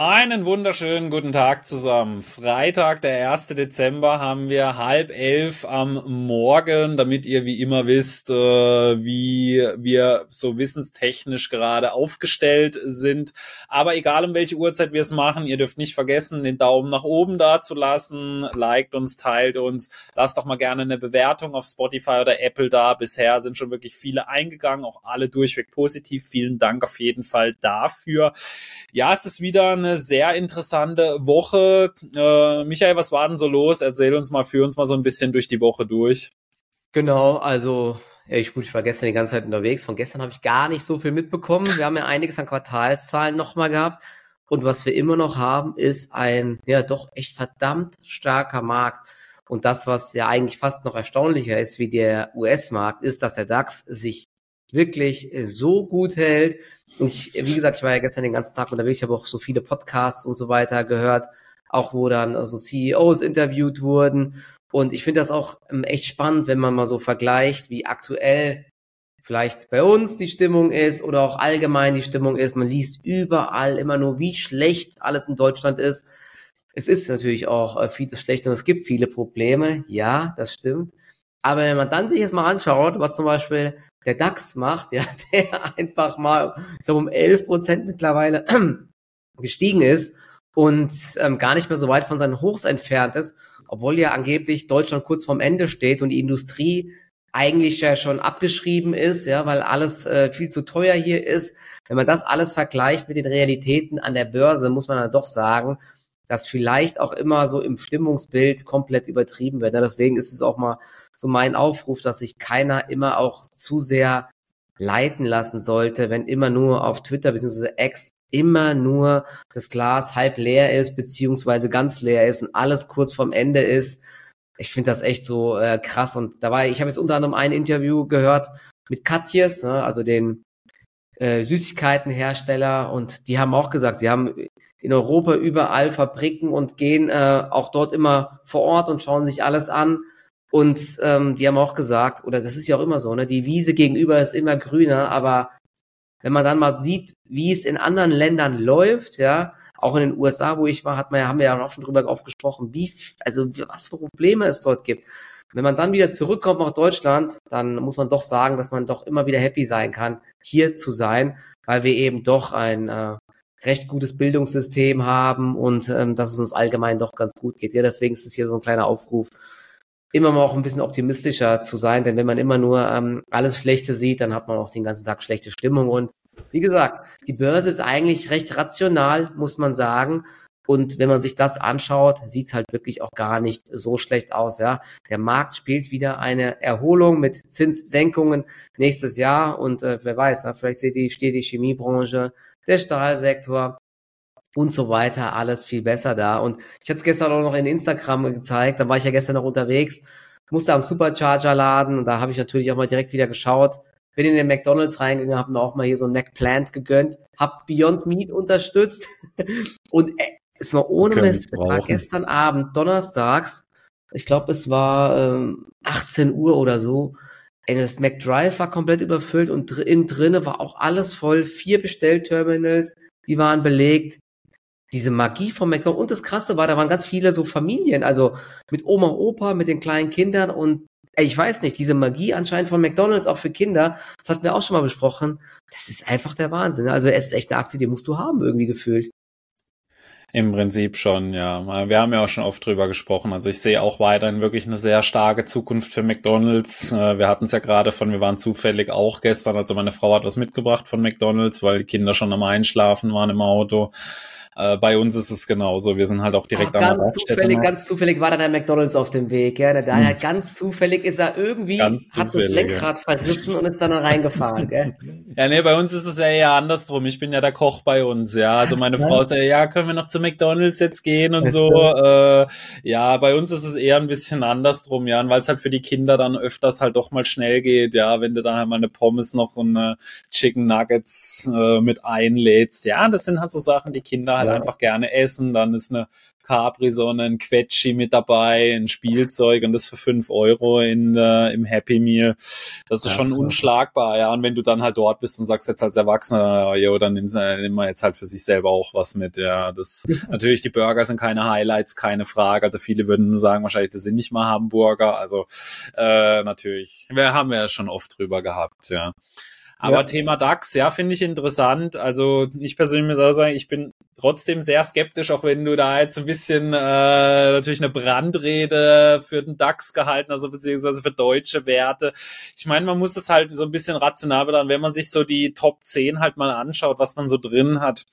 Einen wunderschönen guten Tag zusammen. Freitag, der 1. Dezember, haben wir halb elf am Morgen, damit ihr wie immer wisst, äh, wie wir so wissenstechnisch gerade aufgestellt sind. Aber egal um welche Uhrzeit wir es machen, ihr dürft nicht vergessen, den Daumen nach oben da zu lassen. Liked uns, teilt uns. Lasst doch mal gerne eine Bewertung auf Spotify oder Apple da. Bisher sind schon wirklich viele eingegangen, auch alle durchweg positiv. Vielen Dank auf jeden Fall dafür. Ja, es ist wieder eine eine sehr interessante Woche. Äh, Michael, was war denn so los? Erzähl uns mal, führ uns mal so ein bisschen durch die Woche durch. Genau, also ich, gut, ich war gestern die ganze Zeit unterwegs. Von gestern habe ich gar nicht so viel mitbekommen. Wir haben ja einiges an Quartalszahlen nochmal gehabt. Und was wir immer noch haben, ist ein, ja, doch echt verdammt starker Markt. Und das, was ja eigentlich fast noch erstaunlicher ist wie der US-Markt, ist, dass der DAX sich wirklich so gut hält, ich, wie gesagt, ich war ja gestern den ganzen Tag unterwegs, ich habe auch so viele Podcasts und so weiter gehört, auch wo dann so also CEOs interviewt wurden. Und ich finde das auch ähm, echt spannend, wenn man mal so vergleicht, wie aktuell vielleicht bei uns die Stimmung ist oder auch allgemein die Stimmung ist. Man liest überall immer nur, wie schlecht alles in Deutschland ist. Es ist natürlich auch äh, vieles schlecht und es gibt viele Probleme. Ja, das stimmt. Aber wenn man dann sich jetzt mal anschaut, was zum Beispiel der DAX macht, ja, der einfach mal, ich glaube, um 11 Prozent mittlerweile gestiegen ist und ähm, gar nicht mehr so weit von seinen Hochs entfernt ist, obwohl ja angeblich Deutschland kurz vorm Ende steht und die Industrie eigentlich ja schon abgeschrieben ist, ja, weil alles äh, viel zu teuer hier ist. Wenn man das alles vergleicht mit den Realitäten an der Börse, muss man dann doch sagen, dass vielleicht auch immer so im Stimmungsbild komplett übertrieben wird. Ja, deswegen ist es auch mal so mein Aufruf, dass sich keiner immer auch zu sehr leiten lassen sollte, wenn immer nur auf Twitter bzw. X immer nur das Glas halb leer ist beziehungsweise ganz leer ist und alles kurz vorm Ende ist. Ich finde das echt so äh, krass und dabei, ich habe jetzt unter anderem ein Interview gehört mit Katjes, ne, also den äh, Süßigkeitenhersteller und die haben auch gesagt, sie haben in Europa überall Fabriken und gehen äh, auch dort immer vor Ort und schauen sich alles an. Und ähm, die haben auch gesagt, oder das ist ja auch immer so, ne, die Wiese gegenüber ist immer grüner, aber wenn man dann mal sieht, wie es in anderen Ländern läuft, ja, auch in den USA, wo ich war, hat man, haben wir ja auch schon drüber aufgesprochen, wie, also was für Probleme es dort gibt. Wenn man dann wieder zurückkommt nach Deutschland, dann muss man doch sagen, dass man doch immer wieder happy sein kann, hier zu sein, weil wir eben doch ein äh, recht gutes Bildungssystem haben und ähm, dass es uns allgemein doch ganz gut geht. Ja, deswegen ist es hier so ein kleiner Aufruf, immer mal auch ein bisschen optimistischer zu sein, denn wenn man immer nur ähm, alles Schlechte sieht, dann hat man auch den ganzen Tag schlechte Stimmung und wie gesagt, die Börse ist eigentlich recht rational, muss man sagen. Und wenn man sich das anschaut, sieht's halt wirklich auch gar nicht so schlecht aus. Ja, der Markt spielt wieder eine Erholung mit Zinssenkungen nächstes Jahr und äh, wer weiß, na, vielleicht steht die Chemiebranche der Stahlsektor und so weiter, alles viel besser da. Und ich hatte es gestern auch noch in Instagram gezeigt, da war ich ja gestern noch unterwegs, musste am Supercharger laden und da habe ich natürlich auch mal direkt wieder geschaut, bin in den McDonalds reingegangen, habe mir auch mal hier so ein McPlant gegönnt, habe Beyond Meat unterstützt. Und äh, es war ohne Mist, war gestern Abend, donnerstags, ich glaube es war ähm, 18 Uhr oder so, Das McDrive war komplett überfüllt und innen drinne war auch alles voll. Vier Bestellterminals, die waren belegt. Diese Magie von McDonald's. Und das Krasse war, da waren ganz viele so Familien, also mit Oma, Opa, mit den kleinen Kindern und ey, ich weiß nicht, diese Magie anscheinend von McDonald's auch für Kinder, das hatten wir auch schon mal besprochen. Das ist einfach der Wahnsinn. Also es ist echt eine Aktie, die musst du haben, irgendwie gefühlt. Im Prinzip schon, ja. Wir haben ja auch schon oft drüber gesprochen. Also ich sehe auch weiterhin wirklich eine sehr starke Zukunft für McDonalds. Äh, wir hatten es ja gerade von, wir waren zufällig auch gestern, also meine Frau hat was mitgebracht von McDonalds, weil die Kinder schon am Einschlafen waren im Auto. Äh, bei uns ist es genauso. Wir sind halt auch direkt oh, an der zufällig, Ganz zufällig war da der McDonalds auf dem Weg. Ja, der Daniel, hm. ganz zufällig ist er irgendwie, hat das Lenkrad ja. verrissen und ist dann reingefahren. Gell? Ja, nee, bei uns ist es ja eher andersrum. Ich bin ja der Koch bei uns. Ja, also meine Frau sagt, ja, können wir noch zu McDonalds jetzt gehen und so. Äh, ja, bei uns ist es eher ein bisschen andersrum, ja, weil es halt für die Kinder dann öfters halt doch mal schnell geht. Ja, wenn du dann halt mal eine Pommes noch und eine Chicken Nuggets äh, mit einlädst. Ja, das sind halt so Sachen, die Kinder halt halt einfach gerne essen, dann ist eine Capri-Sonne, ein Quetschi mit dabei, ein Spielzeug und das für fünf Euro in, äh, im Happy Meal. Das ist ja, schon klar. unschlagbar, ja. Und wenn du dann halt dort bist und sagst jetzt als Erwachsener, jo, dann nimm, äh, nimm mal jetzt halt für sich selber auch was mit, ja. Das, natürlich, die Burger sind keine Highlights, keine Frage. Also viele würden sagen wahrscheinlich, das sind nicht mal Hamburger. Also, äh, natürlich. Wir haben ja schon oft drüber gehabt, ja. Aber ja. Thema DAX, ja, finde ich interessant. Also ich persönlich muss auch sagen, ich bin trotzdem sehr skeptisch, auch wenn du da jetzt ein bisschen äh, natürlich eine Brandrede für den DAX gehalten, also beziehungsweise für deutsche Werte. Ich meine, man muss es halt so ein bisschen rational betrachten, wenn man sich so die Top 10 halt mal anschaut, was man so drin hat.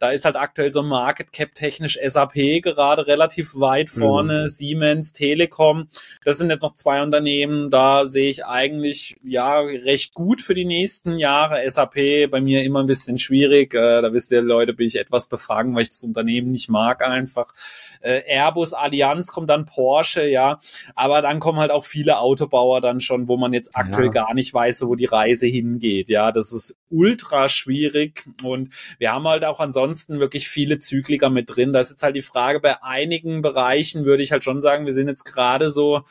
Da ist halt aktuell so Market Cap technisch SAP gerade relativ weit mhm. vorne, mhm. Siemens, Telekom. Das sind jetzt noch zwei Unternehmen, da sehe ich eigentlich ja recht gut für die nächsten Jahre. SAP bei mir immer ein bisschen schwierig. Äh, da wisst ihr Leute, bin ich etwas befragen, weil ich das Unternehmen nicht mag einfach. Äh, Airbus, Allianz kommt dann Porsche, ja. Aber dann kommen halt auch viele Autobauer dann schon, wo man jetzt aktuell ja. gar nicht weiß, wo die Reise hingeht. Ja, das ist ultra schwierig und wir haben halt auch ansonsten wirklich viele Zykliker mit drin. Da ist jetzt halt die Frage, bei einigen Bereichen würde ich halt schon sagen, wir sind jetzt gerade so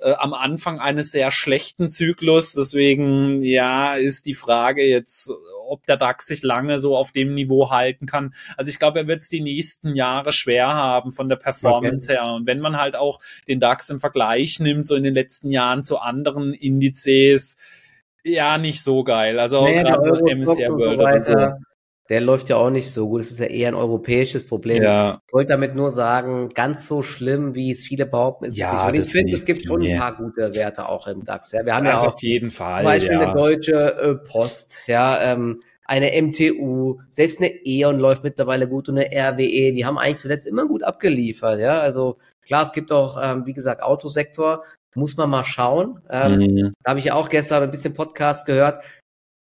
äh, am Anfang eines sehr schlechten Zyklus. Deswegen, ja, ist die Frage jetzt, ob der DAX sich lange so auf dem Niveau halten kann. Also ich glaube, er wird es die nächsten Jahre schwer haben von der Performance okay. her. Und wenn man halt auch den DAX im Vergleich nimmt, so in den letzten Jahren zu anderen Indizes, ja, nicht so geil. Also naja, gerade MSCI World oder so der läuft ja auch nicht so gut. Das ist ja eher ein europäisches Problem. Ja. Ich wollte damit nur sagen, ganz so schlimm, wie es viele behaupten, ist ja, es nicht. Ich finde, es gibt schon ein paar gute Werte auch im DAX. Ja, wir haben das ja auch auf jeden Fall. Zum Beispiel ja. eine deutsche äh, Post, ja, ähm, eine MTU, selbst eine E.ON läuft mittlerweile gut und eine RWE, die haben eigentlich zuletzt immer gut abgeliefert, ja. Also klar, es gibt auch, ähm, wie gesagt, Autosektor, muss man mal schauen. Ähm, mhm. Da habe ich ja auch gestern ein bisschen Podcast gehört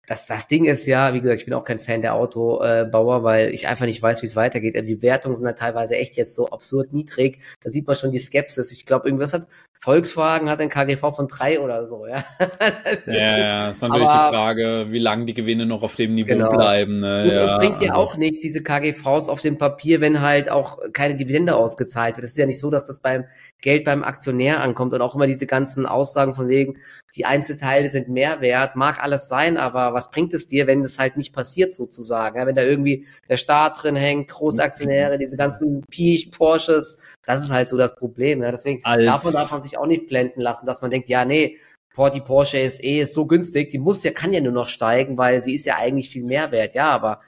das, das Ding ist ja, wie gesagt, ich bin auch kein Fan der Autobauer, weil ich einfach nicht weiß, wie es weitergeht. Die Wertungen sind halt teilweise echt jetzt so absurd niedrig. Da sieht man schon die Skepsis. Ich glaube, irgendwas hat Volkswagen hat ein KGV von drei oder so, ja. ja, ja, ist natürlich Aber, die Frage, wie lange die Gewinne noch auf dem Niveau genau. bleiben. Ne? Und ja, es bringt ja auch nichts, diese KGVs auf dem Papier, wenn halt auch keine Dividende ausgezahlt wird. Es ist ja nicht so, dass das beim Geld beim Aktionär ankommt und auch immer diese ganzen Aussagen von wegen, die Einzelteile sind mehr wert, mag alles sein, aber was bringt es dir, wenn das halt nicht passiert sozusagen? Ja, wenn da irgendwie der Staat drin hängt, Großaktionäre, diese ganzen Piech, Porsches, das ist halt so das Problem. Ja. Deswegen Als davon darf man sich auch nicht blenden lassen, dass man denkt, ja, nee, die Porsche SE ist so günstig, die muss ja, kann ja nur noch steigen, weil sie ist ja eigentlich viel mehr wert. Ja, aber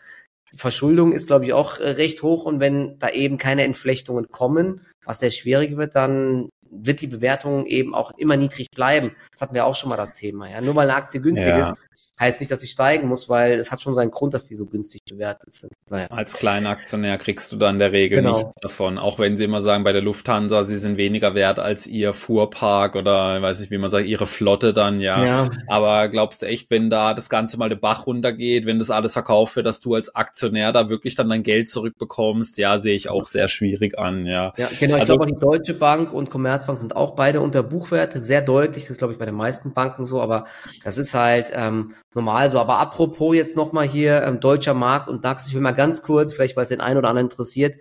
die Verschuldung ist, glaube ich, auch äh, recht hoch und wenn da eben keine Entflechtungen kommen, was sehr schwierig wird, dann wird die Bewertung eben auch immer niedrig bleiben. Das hatten wir auch schon mal das Thema. Ja, nur weil eine Aktie günstig ja. ist, heißt nicht, dass sie steigen muss, weil es hat schon seinen Grund, dass die so günstig bewertet sind. Naja. Als kleiner Aktionär kriegst du dann der Regel genau. nichts davon. Auch wenn sie immer sagen, bei der Lufthansa, sie sind weniger wert als ihr Fuhrpark oder weiß ich, wie man sagt, ihre Flotte dann, ja. ja. Aber glaubst du echt, wenn da das Ganze mal den Bach runtergeht, wenn das alles verkauft wird, dass du als Aktionär da wirklich dann dein Geld zurückbekommst? Ja, sehe ich auch sehr schwierig an, ja. Ja, genau. Ich also, glaube auch die Deutsche Bank und Commerzbank sind auch beide unter Buchwert, sehr deutlich. Das ist, glaube ich, bei den meisten Banken so, aber das ist halt, ähm, normal so. Aber apropos jetzt nochmal hier ähm, deutscher Markt und DAX, ich will mal ganz kurz, vielleicht weil es den einen oder anderen interessiert.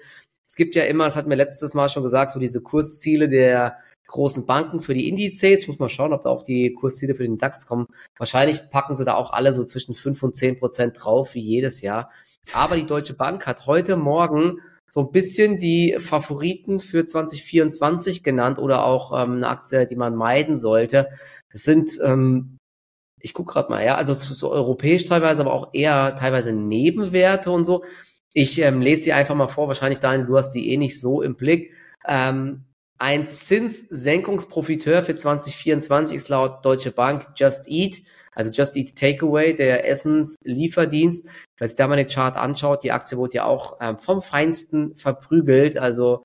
Es gibt ja immer, das hatten wir letztes Mal schon gesagt, so diese Kursziele der großen Banken für die Indizes. Ich muss mal schauen, ob da auch die Kursziele für den DAX kommen. Wahrscheinlich packen sie da auch alle so zwischen fünf und zehn Prozent drauf, wie jedes Jahr. Aber die Deutsche Bank hat heute Morgen so ein bisschen die Favoriten für 2024 genannt oder auch ähm, eine Aktie, die man meiden sollte. Das sind ähm, ich gucke gerade mal, ja, also so europäisch teilweise, aber auch eher teilweise Nebenwerte und so. Ich ähm, lese sie einfach mal vor, wahrscheinlich Daniel, du hast die eh nicht so im Blick. Ähm, ein Zinssenkungsprofiteur für 2024 ist laut Deutsche Bank Just Eat, also Just Eat Takeaway, der Essenslieferdienst. Wenn sich da mal den Chart anschaut, die Aktie wurde ja auch ähm, vom Feinsten verprügelt. Also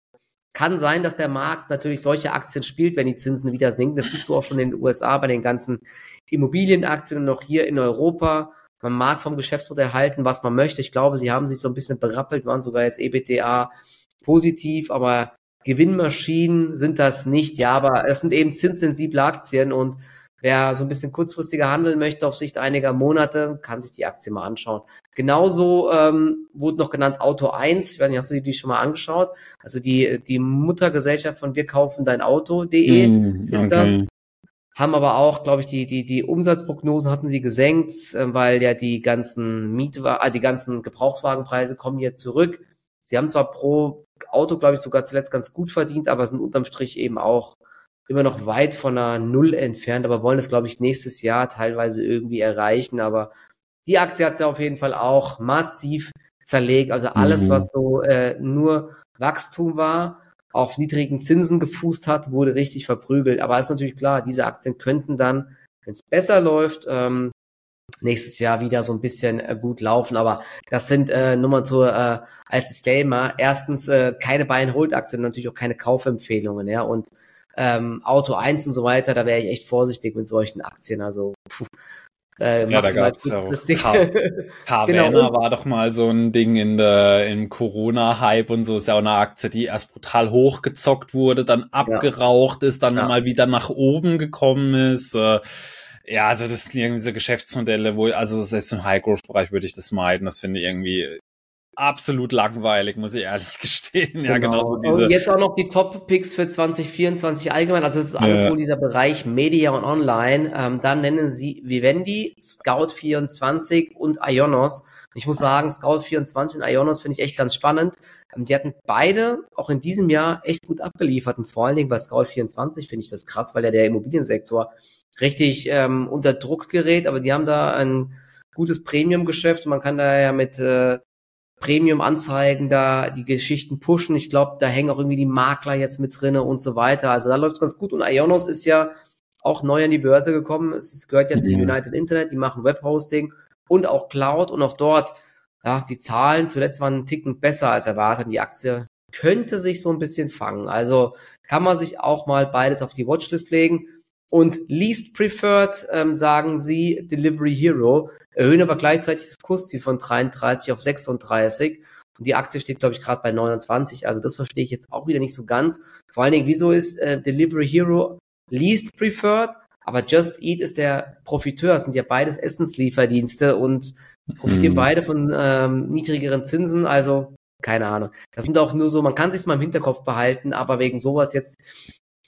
kann sein, dass der Markt natürlich solche Aktien spielt, wenn die Zinsen wieder sinken. Das siehst du auch schon in den USA bei den ganzen Immobilienaktien und noch hier in Europa. Man mag vom Geschäftsmodell halten, was man möchte. Ich glaube, sie haben sich so ein bisschen berappelt, waren sogar jetzt EBTA positiv, aber Gewinnmaschinen sind das nicht. Ja, aber es sind eben zinssensible Aktien und wer so ein bisschen kurzfristiger handeln möchte auf Sicht einiger Monate, kann sich die Aktie mal anschauen. Genauso ähm, wurde noch genannt Auto 1. Ich weiß nicht, hast du die, die schon mal angeschaut? Also die, die Muttergesellschaft von wir kaufen dein Auto.de mm, ist okay. das. Haben aber auch, glaube ich, die, die, die Umsatzprognosen hatten sie gesenkt, äh, weil ja die ganzen Mietwagen, äh, die ganzen Gebrauchtwagenpreise kommen jetzt zurück. Sie haben zwar pro Auto, glaube ich, sogar zuletzt ganz gut verdient, aber sind unterm Strich eben auch immer noch weit von einer Null entfernt, aber wollen es, glaube ich, nächstes Jahr teilweise irgendwie erreichen. Aber die Aktie hat sie auf jeden Fall auch massiv zerlegt. Also alles, mhm. was so äh, nur Wachstum war, auf niedrigen Zinsen gefußt hat, wurde richtig verprügelt. Aber ist natürlich klar, diese Aktien könnten dann, wenn es besser läuft, ähm, nächstes Jahr wieder so ein bisschen äh, gut laufen. Aber das sind äh, nur mal so äh, als Disclaimer. Erstens äh, keine Buy-and-Hold-Aktien, natürlich auch keine Kaufempfehlungen. Ja, und ähm, Auto 1 und so weiter, da wäre ich echt vorsichtig mit solchen Aktien. Also puh, äh, ja, da gab es ja auch. Carvana genau. war doch mal so ein Ding in der, im Corona-Hype und so. Ist ja auch eine Aktie, die erst brutal hochgezockt wurde, dann abgeraucht ja. ist, dann ja. mal wieder nach oben gekommen ist. Äh, ja, also das sind irgendwie so Geschäftsmodelle, wo, also selbst im High-Growth-Bereich würde ich das meiden. Das finde ich irgendwie absolut langweilig, muss ich ehrlich gestehen. Ja, genau. genauso diese. Und jetzt auch noch die Top-Picks für 2024 allgemein. Also es ist alles ja. wohl dieser Bereich Media und Online. Ähm, dann nennen sie Vivendi, Scout24 und Ionos. Ich muss sagen, Scout24 und Ionos finde ich echt ganz spannend. Ähm, die hatten beide auch in diesem Jahr echt gut abgeliefert. Und vor allen Dingen bei Scout24 finde ich das krass, weil ja der Immobiliensektor richtig ähm, unter Druck gerät. Aber die haben da ein gutes Premium-Geschäft. Man kann da ja mit äh, Premium-Anzeigen da die Geschichten pushen. Ich glaube, da hängen auch irgendwie die Makler jetzt mit drinne und so weiter. Also da läuft's ganz gut. Und Ionos ist ja auch neu an die Börse gekommen. Es gehört ja mhm. zum United Internet. Die machen Webhosting und auch Cloud. Und auch dort, ja, die Zahlen zuletzt waren einen Ticken besser als erwartet. Die Aktie könnte sich so ein bisschen fangen. Also kann man sich auch mal beides auf die Watchlist legen. Und least preferred ähm, sagen sie Delivery Hero erhöhen aber gleichzeitig das Kursziel von 33 auf 36. Und die Aktie steht, glaube ich, gerade bei 29. Also das verstehe ich jetzt auch wieder nicht so ganz. Vor allen Dingen, wieso ist äh, Delivery Hero least preferred, aber Just Eat ist der Profiteur. Das sind ja beides Essenslieferdienste und profitieren mhm. beide von ähm, niedrigeren Zinsen. Also keine Ahnung. Das sind auch nur so, man kann sich mal im Hinterkopf behalten, aber wegen sowas jetzt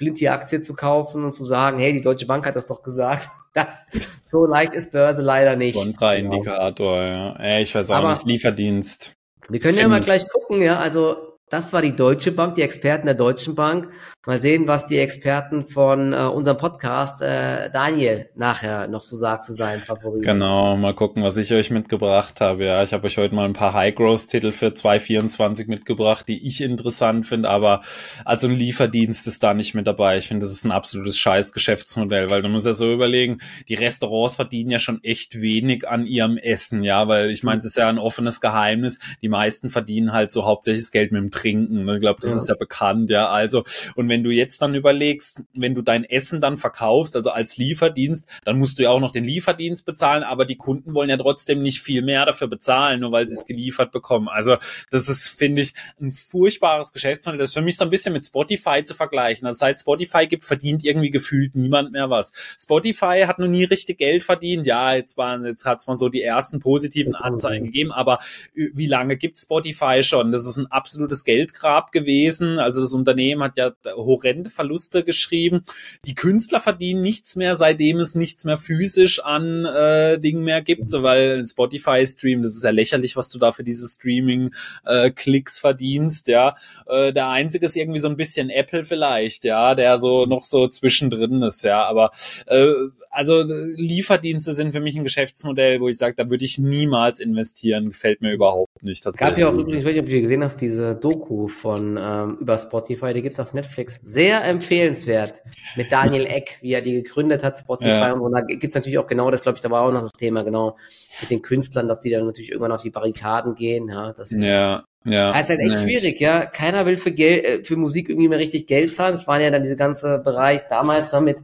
blind die Aktie zu kaufen und zu sagen, hey, die Deutsche Bank hat das doch gesagt. Das, so leicht ist Börse leider nicht. Kontraindikator, ja. Ey, ich weiß auch Aber nicht, Lieferdienst. Wir können Find ja mal gleich gucken, ja, also das war die Deutsche Bank, die Experten der Deutschen Bank. Mal sehen, was die Experten von äh, unserem Podcast, äh, Daniel, nachher noch so sagt zu seinen Favoriten. Genau, mal gucken, was ich euch mitgebracht habe. Ja, ich habe euch heute mal ein paar High-Growth-Titel für 224 mitgebracht, die ich interessant finde, aber also ein Lieferdienst ist da nicht mit dabei. Ich finde, das ist ein absolutes scheiß Geschäftsmodell, weil du musst ja so überlegen, die Restaurants verdienen ja schon echt wenig an ihrem Essen, ja, weil ich meine, es ist ja ein offenes Geheimnis. Die meisten verdienen halt so hauptsächlich das Geld mit dem trinken. Ne? Ich glaube, das ja. ist ja bekannt, ja. Also, und wenn du jetzt dann überlegst, wenn du dein Essen dann verkaufst, also als Lieferdienst, dann musst du ja auch noch den Lieferdienst bezahlen, aber die Kunden wollen ja trotzdem nicht viel mehr dafür bezahlen, nur weil sie es geliefert bekommen. Also, das ist, finde ich, ein furchtbares Geschäftsmodell. Das ist für mich so ein bisschen mit Spotify zu vergleichen. Also, seit Spotify gibt, verdient irgendwie gefühlt niemand mehr was. Spotify hat noch nie richtig Geld verdient. Ja, jetzt waren, jetzt hat's mal so die ersten positiven Anzeigen gegeben, aber wie lange gibt Spotify schon? Das ist ein absolutes Geldgrab gewesen. Also das Unternehmen hat ja horrende Verluste geschrieben. Die Künstler verdienen nichts mehr, seitdem es nichts mehr physisch an äh, Dingen mehr gibt, weil Spotify Stream, das ist ja lächerlich, was du da für diese Streaming äh, verdienst, ja. Äh, der einzige ist irgendwie so ein bisschen Apple vielleicht, ja, der so noch so zwischendrin ist, ja, aber äh, also Lieferdienste sind für mich ein Geschäftsmodell, wo ich sage, da würde ich niemals investieren, gefällt mir überhaupt nicht tatsächlich. Gab ja auch übrigens, ich weiß nicht, ob du gesehen hast, diese Doku von ähm, über Spotify, die gibt's auf Netflix. Sehr empfehlenswert mit Daniel Eck, wie er die gegründet hat, Spotify ja. und, da gibt's natürlich auch genau das, glaube ich, da war auch noch das Thema, genau, mit den Künstlern, dass die dann natürlich irgendwann auf die Barrikaden gehen. Ja, das ist, ja. Ja, das ist halt echt nee. schwierig, ja. Keiner will für Geld, äh, für Musik irgendwie mehr richtig Geld zahlen. Das waren ja dann diese ganze Bereich damals dann mit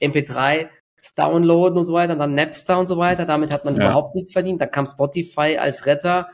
MP3 Downloaden und so weiter, dann Napster und so weiter. Damit hat man ja. überhaupt nichts verdient. Da kam Spotify als Retter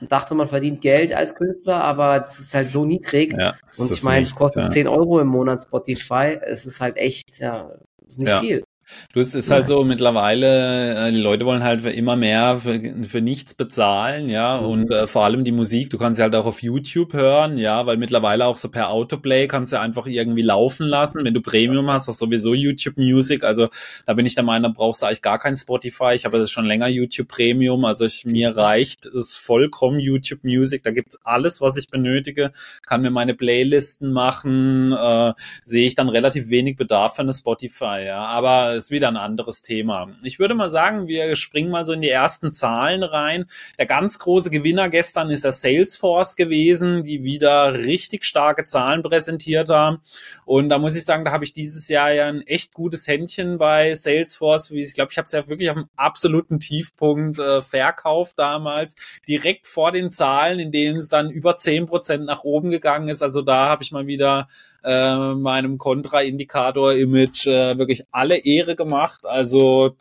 und dachte, man verdient Geld als Künstler, aber es ist halt so niedrig. Ja, und ich meine, es kostet ja. 10 Euro im Monat Spotify. Es ist halt echt, ja, ist nicht viel. Du, es ist halt so mittlerweile, äh, die Leute wollen halt immer mehr für, für nichts bezahlen, ja, mhm. und äh, vor allem die Musik, du kannst sie halt auch auf YouTube hören, ja, weil mittlerweile auch so per Autoplay kannst du einfach irgendwie laufen lassen. Wenn du Premium hast, hast du sowieso YouTube Music, also da bin ich der Meinung, brauchst du eigentlich gar kein Spotify. Ich habe das schon länger YouTube Premium, also ich, mir reicht es vollkommen YouTube Music, da gibt's alles, was ich benötige, kann mir meine Playlisten machen, äh, sehe ich dann relativ wenig Bedarf für eine Spotify, ja, aber ist wieder ein anderes Thema. Ich würde mal sagen, wir springen mal so in die ersten Zahlen rein. Der ganz große Gewinner gestern ist der Salesforce gewesen, die wieder richtig starke Zahlen präsentiert haben. Und da muss ich sagen, da habe ich dieses Jahr ja ein echt gutes Händchen bei Salesforce. Ich glaube, ich habe es ja wirklich auf dem absoluten Tiefpunkt äh, verkauft damals, direkt vor den Zahlen, in denen es dann über zehn Prozent nach oben gegangen ist. Also da habe ich mal wieder äh, meinem Kontraindikator-Image äh, wirklich alle Ehre gemacht. Also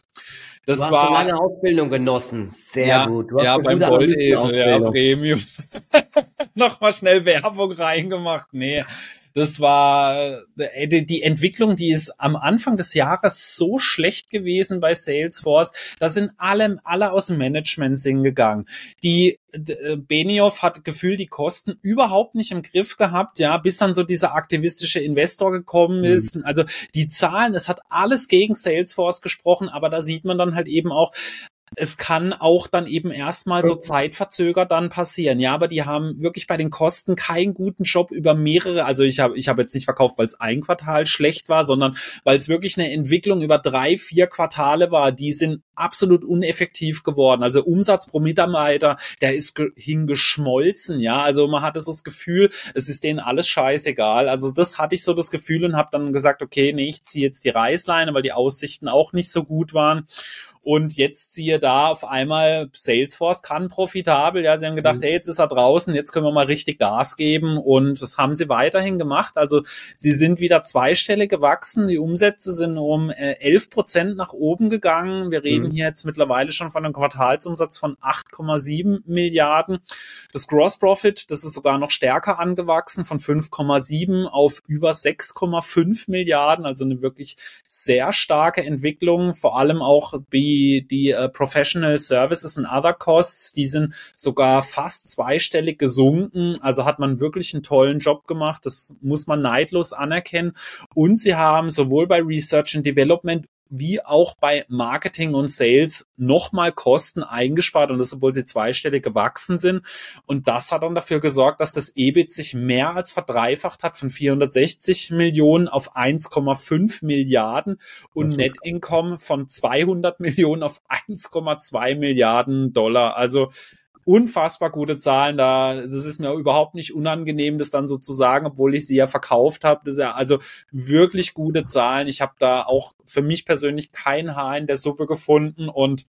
das du hast war eine lange Ausbildung genossen. Sehr ja, gut. ja, beim Goldesel, ja, Premium. Nochmal schnell Werbung reingemacht. Nee, das war äh, die Entwicklung, die ist am Anfang des Jahres so schlecht gewesen bei Salesforce. Da sind alle, alle aus dem Management gegangen. Die äh, Benioff hat gefühlt die Kosten überhaupt nicht im Griff gehabt, ja, bis dann so dieser aktivistische Investor gekommen mhm. ist. Mhm. Also die Zahlen, es hat alles gegen Salesforce gesprochen, aber da sieht man dann halt eben auch, es kann auch dann eben erstmal so zeitverzögert dann passieren. Ja, aber die haben wirklich bei den Kosten keinen guten Job über mehrere, also ich habe ich habe jetzt nicht verkauft, weil es ein Quartal schlecht war, sondern weil es wirklich eine Entwicklung über drei, vier Quartale war. Die sind absolut uneffektiv geworden. Also Umsatz pro Mitarbeiter, der ist hingeschmolzen, ja. Also man hatte so das Gefühl, es ist denen alles scheißegal. Also das hatte ich so das Gefühl und habe dann gesagt, okay, nee, ich ziehe jetzt die Reißleine, weil die Aussichten auch nicht so gut waren. Und jetzt siehe da auf einmal Salesforce kann profitabel. Ja, sie haben gedacht, mhm. hey, jetzt ist er draußen, jetzt können wir mal richtig Gas geben. Und das haben sie weiterhin gemacht. Also sie sind wieder zweistellig gewachsen. Die Umsätze sind um äh, 11 Prozent nach oben gegangen. Wir reden mhm. hier jetzt mittlerweile schon von einem Quartalsumsatz von 8,7 Milliarden. Das Gross Profit, das ist sogar noch stärker angewachsen von 5,7 auf über 6,5 Milliarden. Also eine wirklich sehr starke Entwicklung, vor allem auch bei die, die uh, Professional Services and Other Costs, die sind sogar fast zweistellig gesunken. Also hat man wirklich einen tollen Job gemacht. Das muss man neidlos anerkennen. Und sie haben sowohl bei Research and Development wie auch bei Marketing und Sales nochmal Kosten eingespart und das, obwohl sie zweistellig gewachsen sind. Und das hat dann dafür gesorgt, dass das EBIT sich mehr als verdreifacht hat von 460 Millionen auf 1,5 Milliarden und Net Income von 200 Millionen auf 1,2 Milliarden Dollar. Also unfassbar gute Zahlen. Da, das ist mir überhaupt nicht unangenehm, das dann so zu sagen, obwohl ich sie ja verkauft habe. Das ist ja also wirklich gute Zahlen. Ich habe da auch für mich persönlich kein Haar in der Suppe gefunden und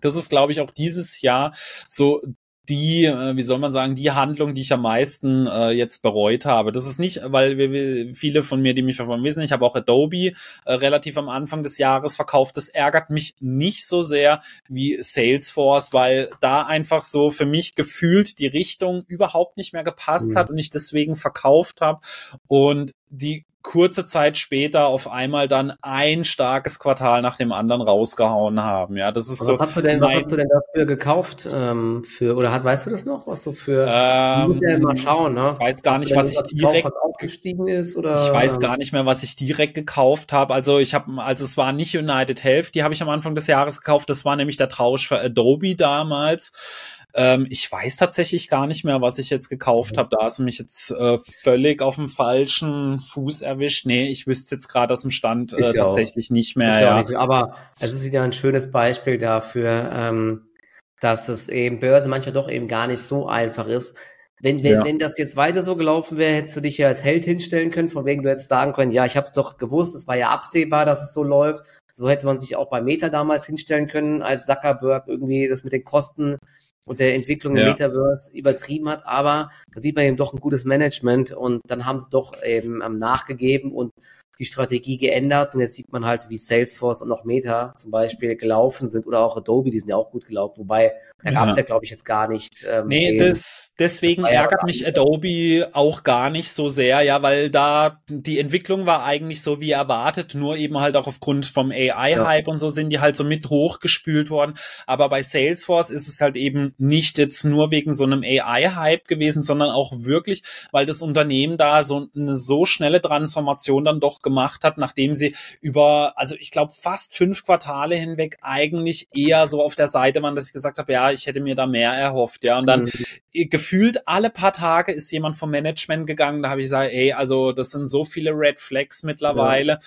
das ist, glaube ich, auch dieses Jahr so die, äh, wie soll man sagen, die Handlung, die ich am meisten äh, jetzt bereut habe. Das ist nicht, weil wir, viele von mir, die mich verfolgen, wissen, ich habe auch Adobe äh, relativ am Anfang des Jahres verkauft. Das ärgert mich nicht so sehr wie Salesforce, weil da einfach so für mich gefühlt die Richtung überhaupt nicht mehr gepasst mhm. hat und ich deswegen verkauft habe. Und die kurze Zeit später auf einmal dann ein starkes Quartal nach dem anderen rausgehauen haben. Ja, das ist was so. Hast du denn, was hast du denn dafür gekauft? Ähm, für, oder hat, weißt du das noch? Was so für, ähm, muss ja mal schauen, ne? Ich weiß gar nicht, was ich direkt, gekauft, ist, oder? Ich weiß gar nicht mehr, was ich direkt gekauft habe. Also ich habe, also es war nicht United Health, die habe ich am Anfang des Jahres gekauft. Das war nämlich der Tausch für Adobe damals. Ähm, ich weiß tatsächlich gar nicht mehr, was ich jetzt gekauft mhm. habe. Da hast du mich jetzt äh, völlig auf dem falschen Fuß erwischt. Nee, ich wüsste jetzt gerade aus dem Stand äh, tatsächlich auch. nicht mehr. Ja. Nicht, aber es ist wieder ein schönes Beispiel dafür, ähm, dass es eben Börse manchmal doch eben gar nicht so einfach ist. Wenn, wenn, ja. wenn das jetzt weiter so gelaufen wäre, hättest du dich ja als Held hinstellen können, von wegen du hättest sagen können, ja, ich habe es doch gewusst, es war ja absehbar, dass es so läuft. So hätte man sich auch bei Meta damals hinstellen können, als Zuckerberg irgendwie das mit den Kosten und der Entwicklung im Metaverse übertrieben hat, aber da sieht man eben doch ein gutes Management und dann haben sie doch eben ähm, nachgegeben und die Strategie geändert und jetzt sieht man halt, wie Salesforce und auch Meta zum Beispiel gelaufen sind oder auch Adobe, die sind ja auch gut gelaufen, wobei da gab es ja, ja glaube ich, jetzt gar nicht. Ähm, nee, das, deswegen ärgert mich Adobe auch gar nicht so sehr, ja, weil da die Entwicklung war eigentlich so wie erwartet, nur eben halt auch aufgrund vom AI-Hype ja. und so sind die halt so mit hochgespült worden. Aber bei Salesforce ist es halt eben nicht jetzt nur wegen so einem AI-Hype gewesen, sondern auch wirklich, weil das Unternehmen da so eine so schnelle Transformation dann doch gemacht hat, nachdem sie über, also ich glaube, fast fünf Quartale hinweg eigentlich eher so auf der Seite waren, dass ich gesagt habe, ja, ich hätte mir da mehr erhofft, ja. Und dann mhm. gefühlt alle paar Tage ist jemand vom Management gegangen, da habe ich gesagt, ey, also das sind so viele Red Flags mittlerweile. Ja.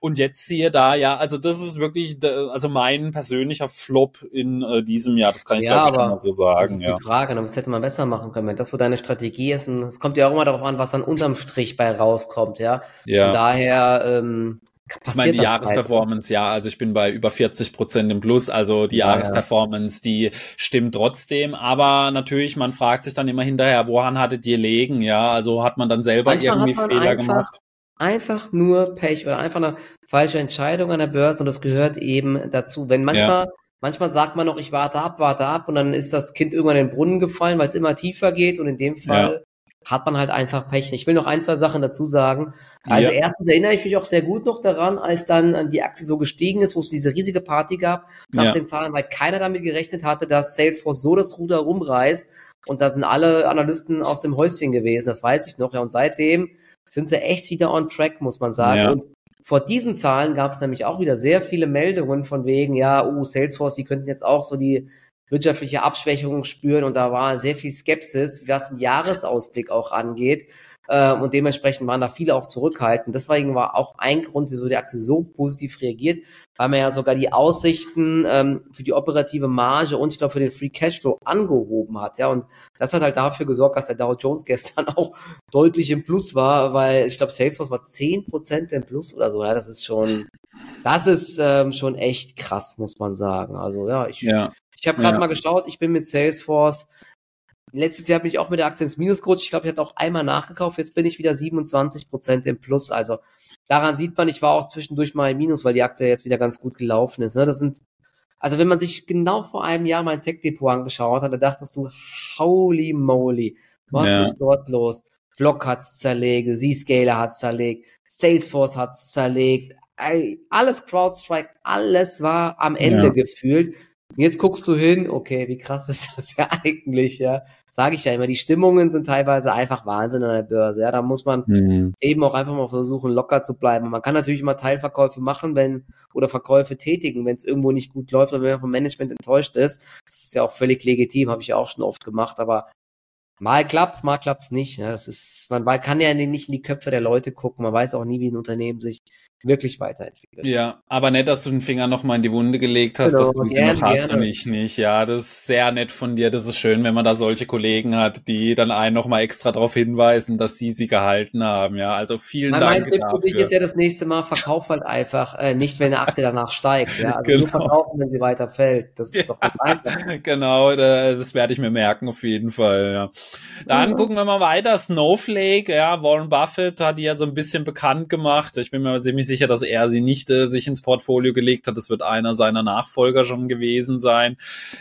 Und jetzt siehe da, ja, also das ist wirklich, also mein persönlicher Flop in äh, diesem Jahr, das kann ich ja, glaube ich schon mal so sagen. Das ist ja. die Frage, das hätte man besser machen können, wenn das so deine Strategie ist. Und es kommt ja auch immer darauf an, was dann unterm Strich bei rauskommt, ja. ja. Von daher, ähm, ich meine, die Jahresperformance, ja, also ich bin bei über 40 Prozent im Plus, also die ja, Jahresperformance, die stimmt trotzdem, aber natürlich, man fragt sich dann immer hinterher, woran hattet ihr legen, ja, also hat man dann selber Manchmal irgendwie Fehler gemacht? Einfach nur Pech oder einfach eine falsche Entscheidung an der Börse und das gehört eben dazu. Wenn manchmal, ja. manchmal sagt man noch, ich warte ab, warte ab und dann ist das Kind irgendwann in den Brunnen gefallen, weil es immer tiefer geht und in dem Fall hat man halt einfach Pech. Ich will noch ein, zwei Sachen dazu sagen. Also ja. erstens erinnere ich mich auch sehr gut noch daran, als dann die Aktie so gestiegen ist, wo es diese riesige Party gab nach ja. den Zahlen, weil keiner damit gerechnet hatte, dass Salesforce so das Ruder rumreißt. Und da sind alle Analysten aus dem Häuschen gewesen, das weiß ich noch. Ja, und seitdem sind sie echt wieder on track, muss man sagen. Ja. Und vor diesen Zahlen gab es nämlich auch wieder sehr viele Meldungen von wegen, ja, uh, Salesforce, die könnten jetzt auch so die wirtschaftliche Abschwächung spüren und da war sehr viel Skepsis, was den Jahresausblick auch angeht. Äh, und dementsprechend waren da viele auch zurückhaltend. Deswegen war auch ein Grund, wieso die Aktie so positiv reagiert, weil man ja sogar die Aussichten ähm, für die operative Marge und ich glaube für den Free Cashflow angehoben hat. Ja, und das hat halt dafür gesorgt, dass der Dow Jones gestern auch deutlich im Plus war, weil ich glaube Salesforce war zehn Prozent im Plus oder so. Ja, das ist schon, das ist ähm, schon echt krass, muss man sagen. Also ja, ich, ja. Ich habe gerade ja. mal geschaut, ich bin mit Salesforce. Letztes Jahr bin ich auch mit der Aktie ins Minus gerutscht. Ich glaube, ich hatte auch einmal nachgekauft. Jetzt bin ich wieder 27 Prozent im Plus. Also daran sieht man, ich war auch zwischendurch mal im Minus, weil die Aktie jetzt wieder ganz gut gelaufen ist. Ne? Das sind, also wenn man sich genau vor einem Jahr mein Tech Depot angeschaut hat, da dachtest du, holy moly, was ja. ist dort los? Block hat's zerlegt, Z-Scaler hat's zerlegt, Salesforce hat's zerlegt, alles CrowdStrike, alles war am Ende ja. gefühlt. Und jetzt guckst du hin, okay, wie krass ist das ja eigentlich, ja. Sage ich ja immer, die Stimmungen sind teilweise einfach Wahnsinn an der Börse, ja. Da muss man mhm. eben auch einfach mal versuchen, locker zu bleiben. Man kann natürlich immer Teilverkäufe machen, wenn, oder Verkäufe tätigen, wenn es irgendwo nicht gut läuft oder wenn man vom Management enttäuscht ist. Das ist ja auch völlig legitim, habe ich ja auch schon oft gemacht, aber Mal klappt's, mal klappt's nicht. Ja, das ist, man kann ja nicht in die Köpfe der Leute gucken. Man weiß auch nie, wie ein Unternehmen sich wirklich weiterentwickelt. Ja, aber nett, dass du den Finger nochmal in die Wunde gelegt hast, genau, dass du sie noch hast und ich nicht. Ja, das ist sehr nett von dir. Das ist schön, wenn man da solche Kollegen hat, die dann einen nochmal extra darauf hinweisen, dass sie sie gehalten haben. Ja, also vielen mein Dank. Mein Tipp für dich ist ja das nächste Mal, verkauf halt einfach, äh, nicht wenn eine Aktie danach steigt. Ja, also genau. nur verkaufen, wenn sie weiter fällt. Das ist doch gut einfach. Genau, das werde ich mir merken auf jeden Fall. Ja. Dann ja. gucken wir mal weiter. Snowflake, ja, Warren Buffett hat die ja so ein bisschen bekannt gemacht. Ich bin mir ziemlich sicher, dass er sie nicht äh, sich ins Portfolio gelegt hat. Das wird einer seiner Nachfolger schon gewesen sein.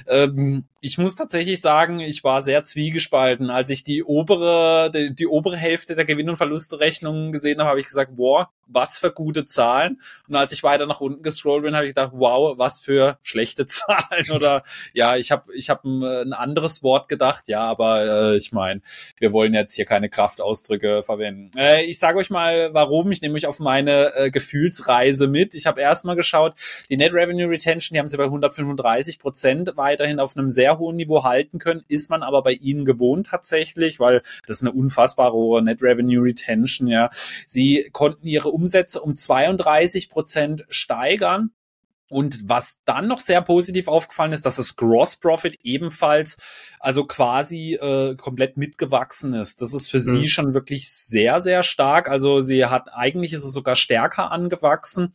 Ähm, ich muss tatsächlich sagen, ich war sehr zwiegespalten. Als ich die obere, die, die obere Hälfte der Gewinn- und Verlustrechnungen gesehen habe, habe ich gesagt, boah, was für gute Zahlen. Und als ich weiter nach unten gescrollt bin, habe ich gedacht, wow, was für schlechte Zahlen. Oder ja, ich habe ich hab ein, ein anderes Wort gedacht, ja, aber äh, ich meine, wir wollen jetzt hier keine Kraftausdrücke verwenden. Äh, ich sage euch mal, warum. Ich nehme euch auf meine äh, Gefühlsreise mit. Ich habe erstmal geschaut, die Net Revenue Retention, die haben sie bei 135 Prozent weiterhin auf einem sehr hohen Niveau halten können, ist man aber bei ihnen gewohnt tatsächlich, weil das ist eine unfassbare hohe Net Revenue Retention, ja. Sie konnten ihre Umsätze um 32 Prozent steigern. Und was dann noch sehr positiv aufgefallen ist, dass das Gross Profit ebenfalls, also quasi äh, komplett mitgewachsen ist. Das ist für mhm. sie schon wirklich sehr, sehr stark. Also sie hat, eigentlich ist es sogar stärker angewachsen.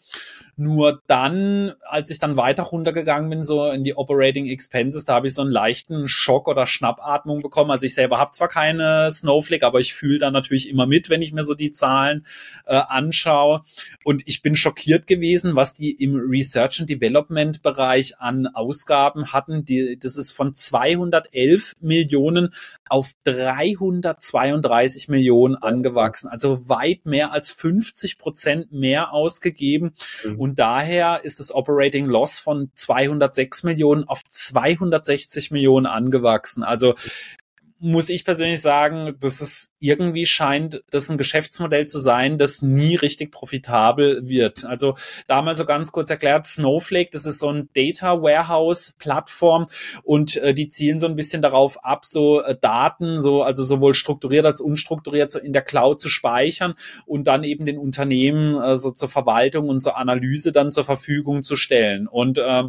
Nur dann, als ich dann weiter runtergegangen bin, so in die Operating Expenses, da habe ich so einen leichten Schock oder Schnappatmung bekommen. Also ich selber habe zwar keine Snowflake, aber ich fühle da natürlich immer mit, wenn ich mir so die Zahlen äh, anschaue. Und ich bin schockiert gewesen, was die im Research and Development Bereich an Ausgaben hatten. Die, das ist von 211 Millionen auf 332 Millionen angewachsen. Also weit mehr als 50 Prozent mehr ausgegeben. Mhm. Und daher ist das Operating Loss von 206 Millionen auf 260 Millionen angewachsen. Also muss ich persönlich sagen, dass es irgendwie scheint, das ein Geschäftsmodell zu sein, das nie richtig profitabel wird. Also da mal so ganz kurz erklärt, Snowflake, das ist so ein Data Warehouse Plattform und äh, die zielen so ein bisschen darauf ab, so äh, Daten, so also sowohl strukturiert als unstrukturiert so in der Cloud zu speichern und dann eben den Unternehmen äh, so zur Verwaltung und zur Analyse dann zur Verfügung zu stellen. Und äh,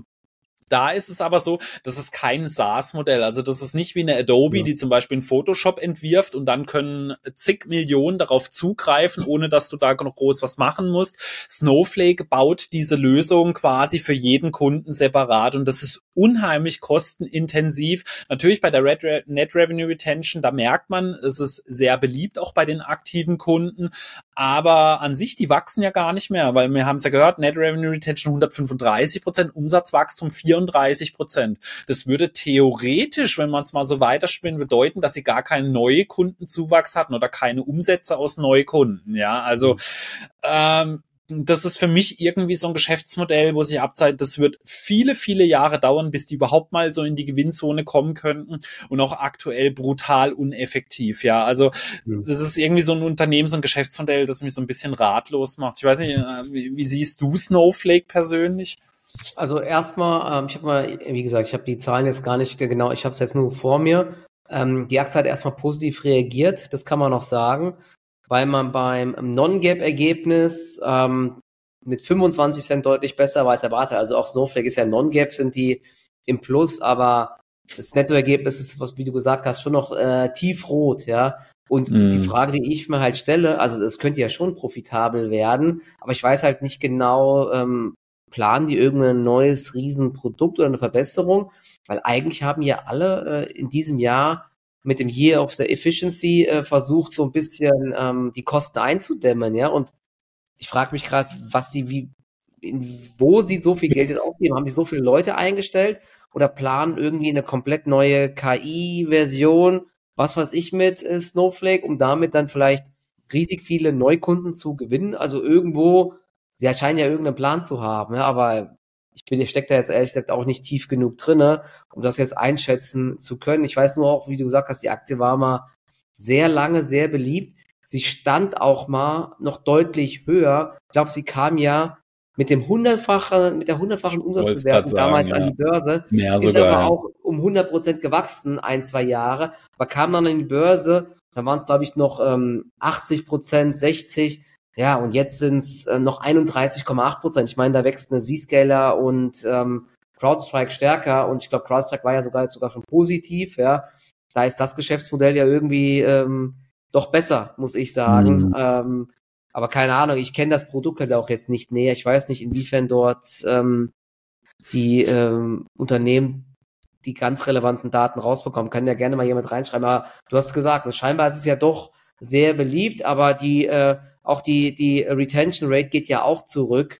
da ist es aber so, das ist kein SaaS-Modell. Also das ist nicht wie eine Adobe, ja. die zum Beispiel einen Photoshop entwirft und dann können zig Millionen darauf zugreifen, ohne dass du da noch groß was machen musst. Snowflake baut diese Lösung quasi für jeden Kunden separat und das ist unheimlich kostenintensiv. Natürlich bei der Red Re Net Revenue Retention, da merkt man, es ist sehr beliebt auch bei den aktiven Kunden, aber an sich, die wachsen ja gar nicht mehr, weil wir haben es ja gehört, Net Revenue Retention 135 Prozent, Umsatzwachstum 34 Prozent. Das würde theoretisch, wenn man es mal so weiterspinnen, bedeuten, dass sie gar keinen neuen Kundenzuwachs hatten oder keine Umsätze aus Neukunden. Ja, also ähm, das ist für mich irgendwie so ein Geschäftsmodell, wo sich abzeichnet, das wird viele, viele Jahre dauern, bis die überhaupt mal so in die Gewinnzone kommen könnten und auch aktuell brutal uneffektiv. Ja, also das ist irgendwie so ein Unternehmen, so ein Geschäftsmodell, das mich so ein bisschen ratlos macht. Ich weiß nicht, äh, wie, wie siehst du Snowflake persönlich? Also erstmal, ähm, ich habe mal, wie gesagt, ich habe die Zahlen jetzt gar nicht genau, ich habe es jetzt nur vor mir. Ähm, die Aktie hat erstmal positiv reagiert, das kann man noch sagen, weil man beim Non-Gap-Ergebnis ähm, mit 25 Cent deutlich besser war als erwartet. Also auch Snowflake ist ja Non-Gap, sind die im Plus, aber das Nettoergebnis ist, was, wie du gesagt hast, schon noch äh, tiefrot, ja. Und mm. die Frage, die ich mir halt stelle, also das könnte ja schon profitabel werden, aber ich weiß halt nicht genau, ähm, planen die irgendein neues Riesenprodukt oder eine Verbesserung? Weil eigentlich haben ja alle äh, in diesem Jahr mit dem Year of the Efficiency äh, versucht, so ein bisschen ähm, die Kosten einzudämmen, ja. Und ich frage mich gerade, was sie, wie, in, wo sie so viel Geld jetzt ausgeben. Haben die so viele Leute eingestellt oder planen irgendwie eine komplett neue KI-Version, was weiß ich, mit äh, Snowflake, um damit dann vielleicht riesig viele Neukunden zu gewinnen? Also irgendwo sie scheinen ja irgendeinen Plan zu haben, ja, aber ich bin, ich stecke da jetzt ehrlich gesagt auch nicht tief genug drinne, um das jetzt einschätzen zu können. Ich weiß nur auch, wie du gesagt hast, die Aktie war mal sehr lange sehr beliebt. Sie stand auch mal noch deutlich höher. Ich glaube, sie kam ja mit dem hundertfachen, mit der hundertfachen Umsatzbewertung damals ja. an die Börse. Mehr ist sogar, aber auch um 100 Prozent gewachsen, ein, zwei Jahre. Aber kam dann an die Börse, da waren es, glaube ich, noch ähm, 80 Prozent, 60 ja, und jetzt sind es äh, noch 31,8 Prozent. Ich meine, da wächst eine Z-Scaler und ähm, CrowdStrike stärker und ich glaube, CrowdStrike war ja sogar jetzt sogar schon positiv, ja. Da ist das Geschäftsmodell ja irgendwie ähm, doch besser, muss ich sagen. Mhm. Ähm, aber keine Ahnung, ich kenne das Produkt halt auch jetzt nicht näher. Ich weiß nicht, inwiefern dort ähm, die ähm, Unternehmen die ganz relevanten Daten rausbekommen. Kann ja gerne mal jemand reinschreiben. Aber du hast gesagt, scheinbar ist es ja doch sehr beliebt, aber die äh, auch die, die Retention Rate geht ja auch zurück,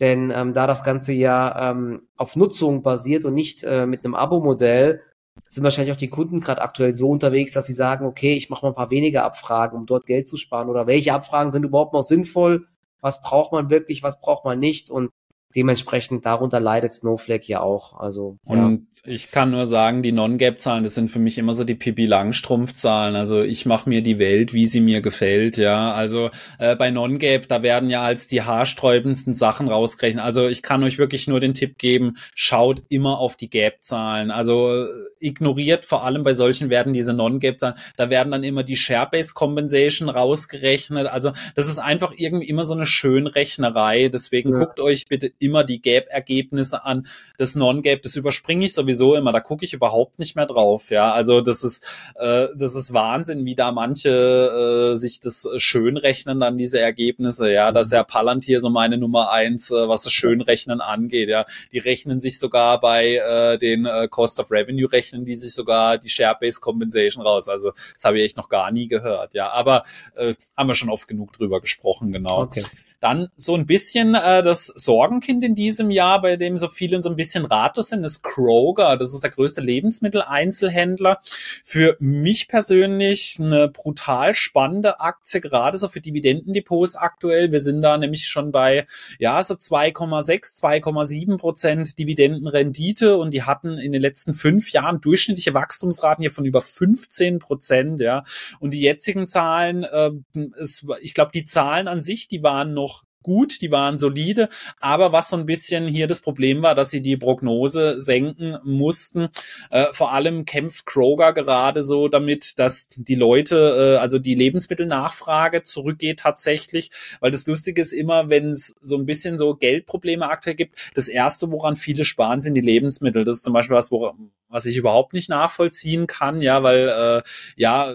denn ähm, da das Ganze ja ähm, auf Nutzung basiert und nicht äh, mit einem Abo-Modell, sind wahrscheinlich auch die Kunden gerade aktuell so unterwegs, dass sie sagen, okay, ich mache mal ein paar weniger Abfragen, um dort Geld zu sparen. Oder welche Abfragen sind überhaupt noch sinnvoll? Was braucht man wirklich, was braucht man nicht? Und dementsprechend darunter leidet Snowflake ja auch. Also und ja. ich kann nur sagen, die Non-Gap-Zahlen, das sind für mich immer so die Pipi Langstrumpf-Zahlen. Also ich mache mir die Welt, wie sie mir gefällt. Ja, also äh, bei Non-Gap, da werden ja als die haarsträubendsten Sachen rausgerechnet. Also ich kann euch wirklich nur den Tipp geben: Schaut immer auf die Gap-Zahlen. Also äh, ignoriert vor allem bei solchen werden diese Non-Gap-Zahlen. Da werden dann immer die Share-Base-Compensation rausgerechnet. Also das ist einfach irgendwie immer so eine Schönrechnerei. Deswegen ja. guckt euch bitte immer die Gap-Ergebnisse an. Das Non-Gap, das überspringe ich sowieso immer, da gucke ich überhaupt nicht mehr drauf, ja. Also das ist, äh, das ist Wahnsinn, wie da manche äh, sich das schön rechnen, dann diese Ergebnisse, ja. Das ja Palantir so meine Nummer eins, äh, was das Schönrechnen angeht, ja. Die rechnen sich sogar bei äh, den äh, Cost of Revenue rechnen die sich sogar die Share-Based Compensation raus. Also das habe ich echt noch gar nie gehört, ja. Aber äh, haben wir schon oft genug drüber gesprochen, genau. Okay. Dann so ein bisschen äh, das Sorgenkind in diesem Jahr, bei dem so viele so ein bisschen ratlos sind, ist Kroger. Das ist der größte Lebensmitteleinzelhändler. Für mich persönlich eine brutal spannende Aktie, gerade so für Dividendendepots aktuell. Wir sind da nämlich schon bei, ja, so 2,6, 2,7 Prozent Dividendenrendite und die hatten in den letzten fünf Jahren durchschnittliche Wachstumsraten hier von über 15 Prozent, ja. Und die jetzigen Zahlen, äh, ist, ich glaube, die Zahlen an sich, die waren noch gut, die waren solide, aber was so ein bisschen hier das Problem war, dass sie die Prognose senken mussten. Äh, vor allem kämpft Kroger gerade so damit, dass die Leute, äh, also die Lebensmittelnachfrage zurückgeht tatsächlich, weil das Lustige ist immer, wenn es so ein bisschen so Geldprobleme aktuell gibt, das erste, woran viele sparen, sind die Lebensmittel. Das ist zum Beispiel was, wo, was ich überhaupt nicht nachvollziehen kann, ja, weil äh, ja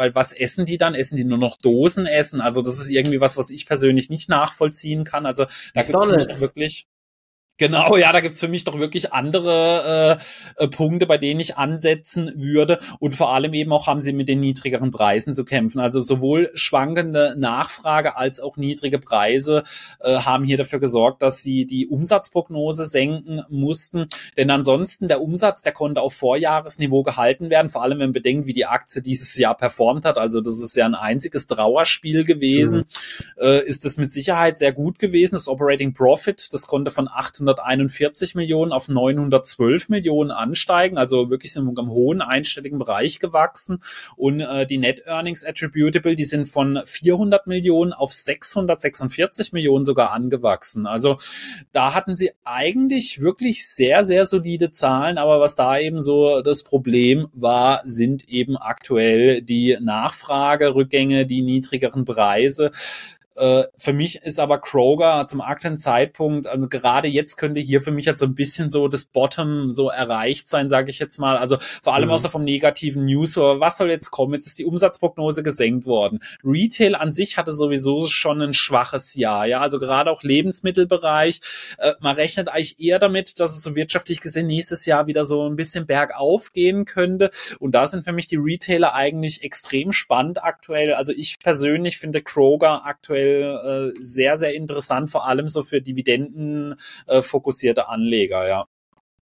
weil was essen die dann? Essen die nur noch Dosen essen? Also das ist irgendwie was, was ich persönlich nicht nachvollziehen kann. Also da gibt es wirklich Genau, ja, da gibt's für mich doch wirklich andere äh, äh, Punkte, bei denen ich ansetzen würde. Und vor allem eben auch haben sie mit den niedrigeren Preisen zu kämpfen. Also sowohl schwankende Nachfrage als auch niedrige Preise äh, haben hier dafür gesorgt, dass sie die Umsatzprognose senken mussten. Denn ansonsten der Umsatz, der konnte auf Vorjahresniveau gehalten werden, vor allem wenn man bedenkt, wie die Aktie dieses Jahr performt hat. Also das ist ja ein einziges Trauerspiel gewesen. Mhm. Äh, ist es mit Sicherheit sehr gut gewesen. Das Operating Profit, das konnte von 800 841 Millionen auf 912 Millionen ansteigen, also wirklich sind wir im hohen einstelligen Bereich gewachsen und äh, die Net Earnings Attributable, die sind von 400 Millionen auf 646 Millionen sogar angewachsen. Also da hatten sie eigentlich wirklich sehr, sehr solide Zahlen, aber was da eben so das Problem war, sind eben aktuell die Nachfragerückgänge, die niedrigeren Preise. Äh, für mich ist aber Kroger zum aktuellen Zeitpunkt, also gerade jetzt könnte hier für mich jetzt so ein bisschen so das Bottom so erreicht sein, sage ich jetzt mal. Also vor allem mhm. außer vom negativen News, aber was soll jetzt kommen? Jetzt ist die Umsatzprognose gesenkt worden. Retail an sich hatte sowieso schon ein schwaches Jahr, ja, also gerade auch Lebensmittelbereich. Äh, man rechnet eigentlich eher damit, dass es so wirtschaftlich gesehen nächstes Jahr wieder so ein bisschen bergauf gehen könnte. Und da sind für mich die Retailer eigentlich extrem spannend aktuell. Also ich persönlich finde Kroger aktuell äh, sehr, sehr interessant, vor allem so für Dividenden äh, fokussierte Anleger, ja.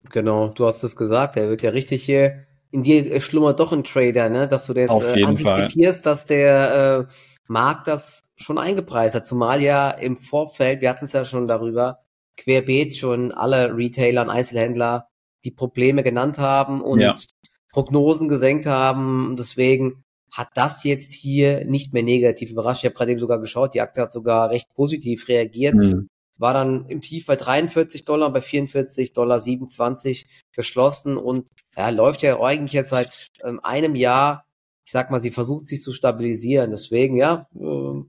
Genau, du hast es gesagt, er wird ja richtig hier, in dir schlummert doch ein Trader, ne, dass du jetzt Auf äh, antizipierst, dass der äh, Markt das schon eingepreist hat, zumal ja im Vorfeld, wir hatten es ja schon darüber, querbeet schon alle Retailer und Einzelhändler die Probleme genannt haben und ja. Prognosen gesenkt haben. Deswegen hat das jetzt hier nicht mehr negativ überrascht. Ich habe gerade eben sogar geschaut, die Aktie hat sogar recht positiv reagiert. Mhm. War dann im Tief bei 43 Dollar, bei 44 Dollar 27 geschlossen und ja, läuft ja eigentlich jetzt seit ähm, einem Jahr. Ich sag mal, sie versucht sich zu stabilisieren. Deswegen, ja, äh,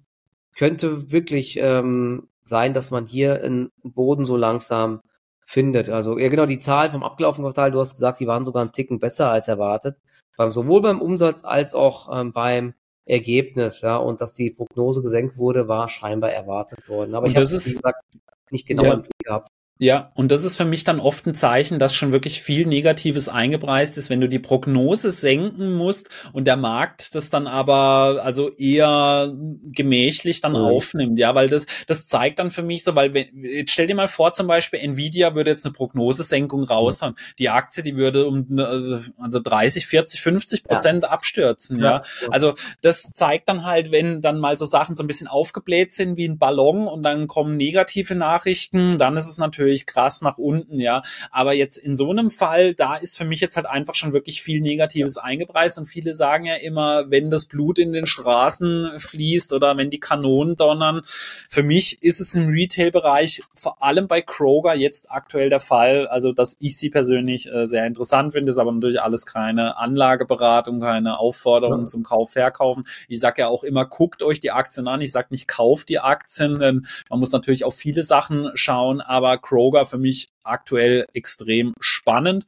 könnte wirklich ähm, sein, dass man hier einen Boden so langsam findet. Also, ja, genau, die Zahlen vom abgelaufenen Quartal, du hast gesagt, die waren sogar einen Ticken besser als erwartet beim, sowohl beim Umsatz als auch ähm, beim Ergebnis, ja, und dass die Prognose gesenkt wurde, war scheinbar erwartet worden. Aber und ich habe es, wie gesagt, nicht genau ja. im Blick gehabt. Ja, und das ist für mich dann oft ein Zeichen, dass schon wirklich viel Negatives eingepreist ist, wenn du die Prognose senken musst und der Markt das dann aber also eher gemächlich dann mhm. aufnimmt, ja, weil das, das zeigt dann für mich so, weil wenn, jetzt stell dir mal vor, zum Beispiel Nvidia würde jetzt eine Prognosesenkung raushauen. Mhm. Die Aktie, die würde um äh, also 30, 40, 50 Prozent ja. abstürzen, ja. ja. Also das zeigt dann halt, wenn dann mal so Sachen so ein bisschen aufgebläht sind wie ein Ballon und dann kommen negative Nachrichten, dann ist es natürlich natürlich krass nach unten, ja. Aber jetzt in so einem Fall, da ist für mich jetzt halt einfach schon wirklich viel Negatives eingepreist und viele sagen ja immer, wenn das Blut in den Straßen fließt oder wenn die Kanonen donnern. Für mich ist es im Retail-Bereich vor allem bei Kroger jetzt aktuell der Fall, also dass ich sie persönlich äh, sehr interessant finde, ist aber natürlich alles keine Anlageberatung, keine Aufforderung ja. zum Kauf, Verkaufen. Ich sage ja auch immer, guckt euch die Aktien an. Ich sage nicht, kauft die Aktien, denn man muss natürlich auf viele Sachen schauen, aber Kroger für mich aktuell extrem spannend.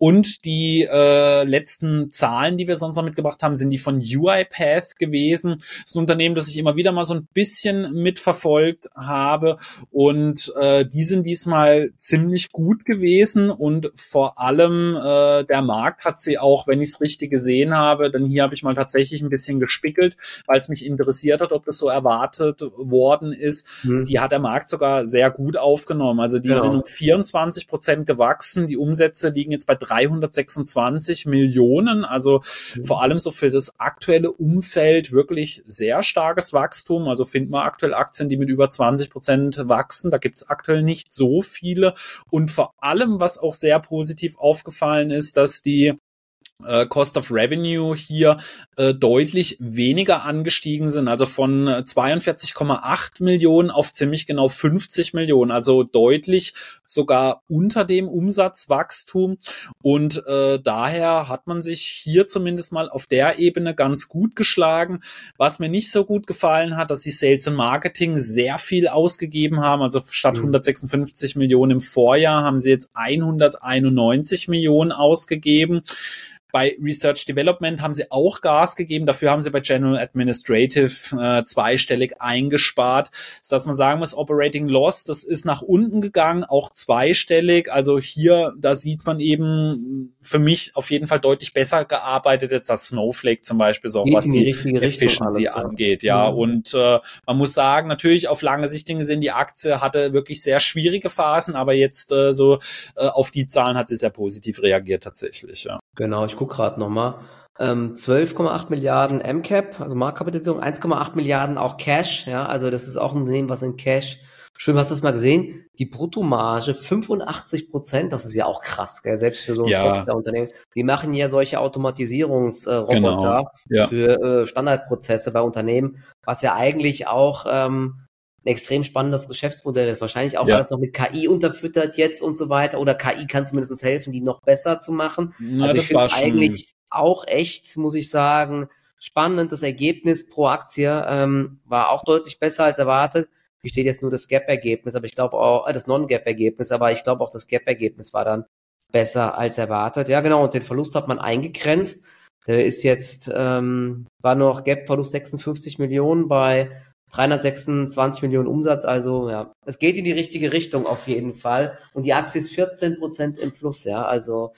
Und die äh, letzten Zahlen, die wir sonst noch mitgebracht haben, sind die von UiPath gewesen. Das ist ein Unternehmen, das ich immer wieder mal so ein bisschen mitverfolgt habe. Und äh, die sind diesmal ziemlich gut gewesen. Und vor allem äh, der Markt hat sie auch, wenn ich es richtig gesehen habe, denn hier habe ich mal tatsächlich ein bisschen gespickelt, weil es mich interessiert hat, ob das so erwartet worden ist. Mhm. Die hat der Markt sogar sehr gut aufgenommen. Also die genau. sind um 24 25 Prozent gewachsen. Die Umsätze liegen jetzt bei 326 Millionen. Also mhm. vor allem so für das aktuelle Umfeld wirklich sehr starkes Wachstum. Also finden wir aktuell Aktien, die mit über 20 Prozent wachsen. Da gibt es aktuell nicht so viele. Und vor allem, was auch sehr positiv aufgefallen ist, dass die äh, Cost of Revenue hier äh, deutlich weniger angestiegen sind, also von 42,8 Millionen auf ziemlich genau 50 Millionen, also deutlich sogar unter dem Umsatzwachstum. Und äh, daher hat man sich hier zumindest mal auf der Ebene ganz gut geschlagen. Was mir nicht so gut gefallen hat, dass sie Sales und Marketing sehr viel ausgegeben haben. Also statt 156 mhm. Millionen im Vorjahr haben sie jetzt 191 Millionen ausgegeben. Bei Research Development haben sie auch Gas gegeben. Dafür haben sie bei General Administrative äh, zweistellig eingespart, sodass man sagen muss, Operating Loss, das ist nach unten gegangen, auch zweistellig. Also hier, da sieht man eben für mich auf jeden Fall deutlich besser gearbeitet jetzt als Snowflake zum Beispiel, so was die, die Efficiency angeht. Ja, mhm. und äh, man muss sagen, natürlich auf lange Sicht gesehen, die Aktie hatte wirklich sehr schwierige Phasen, aber jetzt äh, so äh, auf die Zahlen hat sie sehr positiv reagiert tatsächlich. Ja. Genau, ich gucke gerade nochmal. Ähm, 12,8 Milliarden MCAP, also Marktkapitalisierung, 1,8 Milliarden auch Cash, ja, also das ist auch ein Unternehmen, was in Cash Schön, hast du das mal gesehen? Die Bruttomarge 85 Prozent, das ist ja auch krass, gell? selbst für so ein ja. Unternehmen. Die machen ja solche Automatisierungsroboter genau. ja. für äh, Standardprozesse bei Unternehmen, was ja eigentlich auch ähm, ein extrem spannendes Geschäftsmodell ist. Wahrscheinlich auch ja. alles noch mit KI unterfüttert jetzt und so weiter. Oder KI kann zumindest helfen, die noch besser zu machen. Na, also ich finde eigentlich auch echt, muss ich sagen, spannend. Das Ergebnis pro Aktie ähm, war auch deutlich besser als erwartet. Hier steht jetzt nur das Gap-Ergebnis, aber ich glaube auch, äh, das Non-Gap-Ergebnis, aber ich glaube auch das Gap-Ergebnis war dann besser als erwartet. Ja, genau, und den Verlust hat man eingegrenzt. Der ist jetzt, ähm, war noch Gap-Verlust 56 Millionen bei 326 Millionen Umsatz, also ja, es geht in die richtige Richtung auf jeden Fall. Und die Aktie ist 14 Prozent im Plus, ja. Also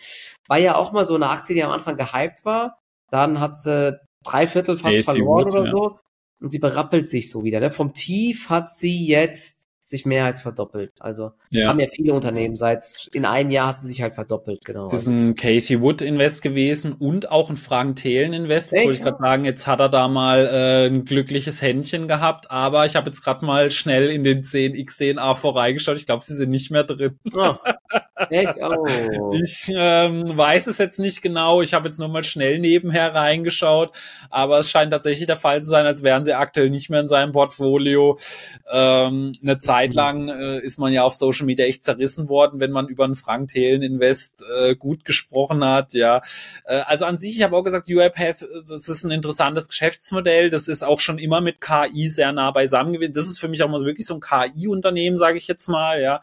war ja auch mal so eine Aktie, die am Anfang gehypt war. Dann hat sie drei Viertel fast verloren oder ja. so. Und sie berappelt sich so wieder. Ne? Vom Tief hat sie jetzt sich mehr als verdoppelt. Also ja. haben ja viele Unternehmen seit in einem Jahr hat sie sich halt verdoppelt, genau. Das ist ein Kathy Wood Invest gewesen und auch ein Frank Thelen Invest. Jetzt wollte ich gerade sagen, jetzt hat er da mal äh, ein glückliches Händchen gehabt, aber ich habe jetzt gerade mal schnell in den 10 XDNA vorbeigeschaut. Ich glaube, sie sind nicht mehr drin. Oh. Echt? Oh. Ich ähm, weiß es jetzt nicht genau. Ich habe jetzt nur mal schnell nebenher reingeschaut, aber es scheint tatsächlich der Fall zu sein, als wären sie aktuell nicht mehr in seinem Portfolio. Ähm, eine Zeit mhm. lang äh, ist man ja auf Social Media echt zerrissen worden, wenn man über einen Frank Thelen Invest äh, gut gesprochen hat. Ja, äh, also an sich, ich habe auch gesagt, UiPath, das ist ein interessantes Geschäftsmodell. Das ist auch schon immer mit KI sehr nah beisammen gewesen. Das ist für mich auch mal wirklich so ein KI-Unternehmen, sage ich jetzt mal. Ja,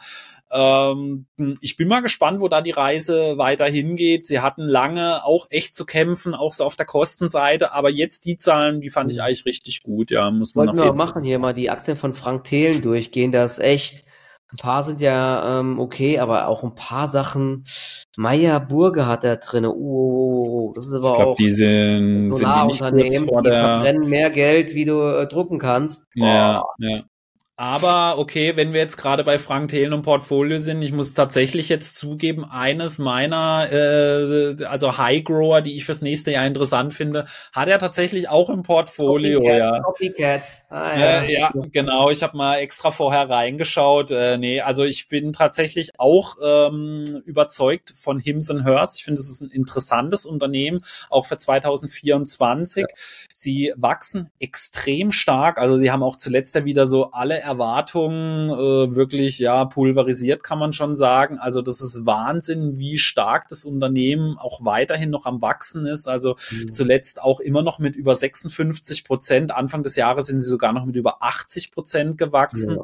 ähm, ich bin mal gespannt, wo da die Reise weiter hingeht. Sie hatten lange auch echt zu kämpfen, auch so auf der Kostenseite, aber jetzt die Zahlen, die fand ich mhm. eigentlich richtig gut, ja, muss man Wollten wir machen hier mal die Aktien von Frank Thelen durchgehen, das echt ein paar sind ja ähm, okay, aber auch ein paar Sachen. Meier Burge hat da drin. Oh, oh, oh, das ist aber ich glaub, auch. Die sind, sind die nicht kurz vor die verbrennen mehr Geld, wie du äh, drucken kannst. Boah. Ja, ja. Aber okay, wenn wir jetzt gerade bei Frank Thelen und Portfolio sind, ich muss tatsächlich jetzt zugeben, eines meiner, äh, also High Grower, die ich fürs nächste Jahr interessant finde, hat er tatsächlich auch im Portfolio. Copycat, ja. Copycat. Ah, ja. Äh, ja, genau. Ich habe mal extra vorher reingeschaut. Äh, nee, also ich bin tatsächlich auch ähm, überzeugt von Hims Hers. Ich finde, es ist ein interessantes Unternehmen, auch für 2024. Ja. Sie wachsen extrem stark. Also sie haben auch zuletzt ja wieder so alle Erwartungen äh, wirklich ja pulverisiert, kann man schon sagen. Also das ist Wahnsinn, wie stark das Unternehmen auch weiterhin noch am wachsen ist. Also mhm. zuletzt auch immer noch mit über 56 Prozent. Anfang des Jahres sind sie sogar noch mit über 80 Prozent gewachsen. Ja.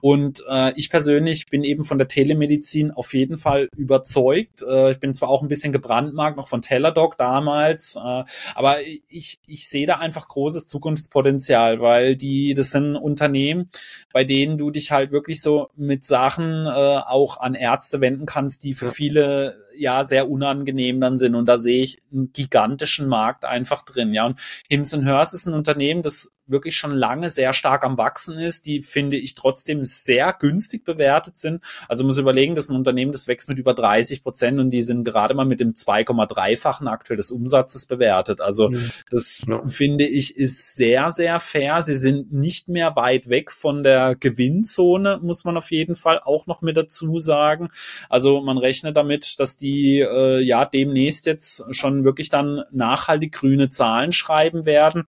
Und äh, ich persönlich bin eben von der Telemedizin auf jeden Fall überzeugt. Äh, ich bin zwar auch ein bisschen gebrandmarkt noch von Teladoc damals, äh, aber ich, ich sehe da einfach großes Zukunftspotenzial, weil die, das sind Unternehmen, bei denen du dich halt wirklich so mit Sachen äh, auch an Ärzte wenden kannst, die für viele ja sehr unangenehm dann sind. Und da sehe ich einen gigantischen Markt einfach drin. Ja, und Hims Hers ist ein Unternehmen, das wirklich schon lange sehr stark am Wachsen ist, die finde ich trotzdem sehr günstig bewertet sind. Also muss überlegen, das ist ein Unternehmen, das wächst mit über 30 Prozent und die sind gerade mal mit dem 2,3-fachen aktuell des Umsatzes bewertet. Also mhm. das ja. finde ich ist sehr, sehr fair. Sie sind nicht mehr weit weg von der Gewinnzone, muss man auf jeden Fall auch noch mit dazu sagen. Also man rechnet damit, dass die äh, ja demnächst jetzt schon wirklich dann nachhaltig grüne Zahlen schreiben werden.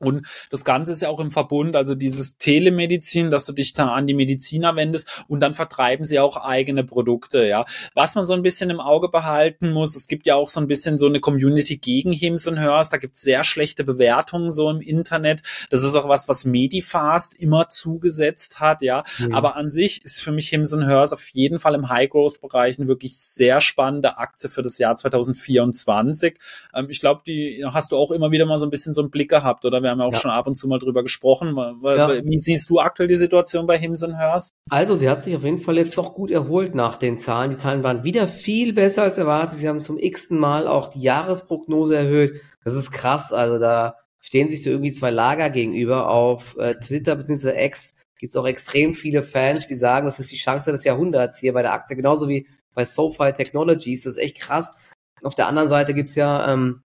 Und das Ganze ist ja auch im Verbund, also dieses Telemedizin, dass du dich da an die Mediziner wendest und dann vertreiben sie auch eigene Produkte, ja. Was man so ein bisschen im Auge behalten muss, es gibt ja auch so ein bisschen so eine Community gegen Hims und Hers, da gibt es sehr schlechte Bewertungen so im Internet. Das ist auch was, was Medifast immer zugesetzt hat, ja. Mhm. Aber an sich ist für mich Hims und Hers auf jeden Fall im High-Growth-Bereich eine wirklich sehr spannende Aktie für das Jahr 2024. Ähm, ich glaube, die hast du auch immer wieder mal so ein bisschen so einen Blick gehabt, oder? Wir haben ja auch ja. schon ab und zu mal drüber gesprochen. Ja. Wie siehst du aktuell die Situation bei Hims Hers? Also, sie hat sich auf jeden Fall jetzt doch gut erholt nach den Zahlen. Die Zahlen waren wieder viel besser als erwartet. Sie haben zum x-ten Mal auch die Jahresprognose erhöht. Das ist krass. Also, da stehen sich so irgendwie zwei Lager gegenüber. Auf äh, Twitter bzw. X gibt es auch extrem viele Fans, die sagen, das ist die Chance des Jahrhunderts hier bei der Aktie, genauso wie bei SoFi Technologies. Das ist echt krass. Auf der anderen Seite gibt's ja ähm,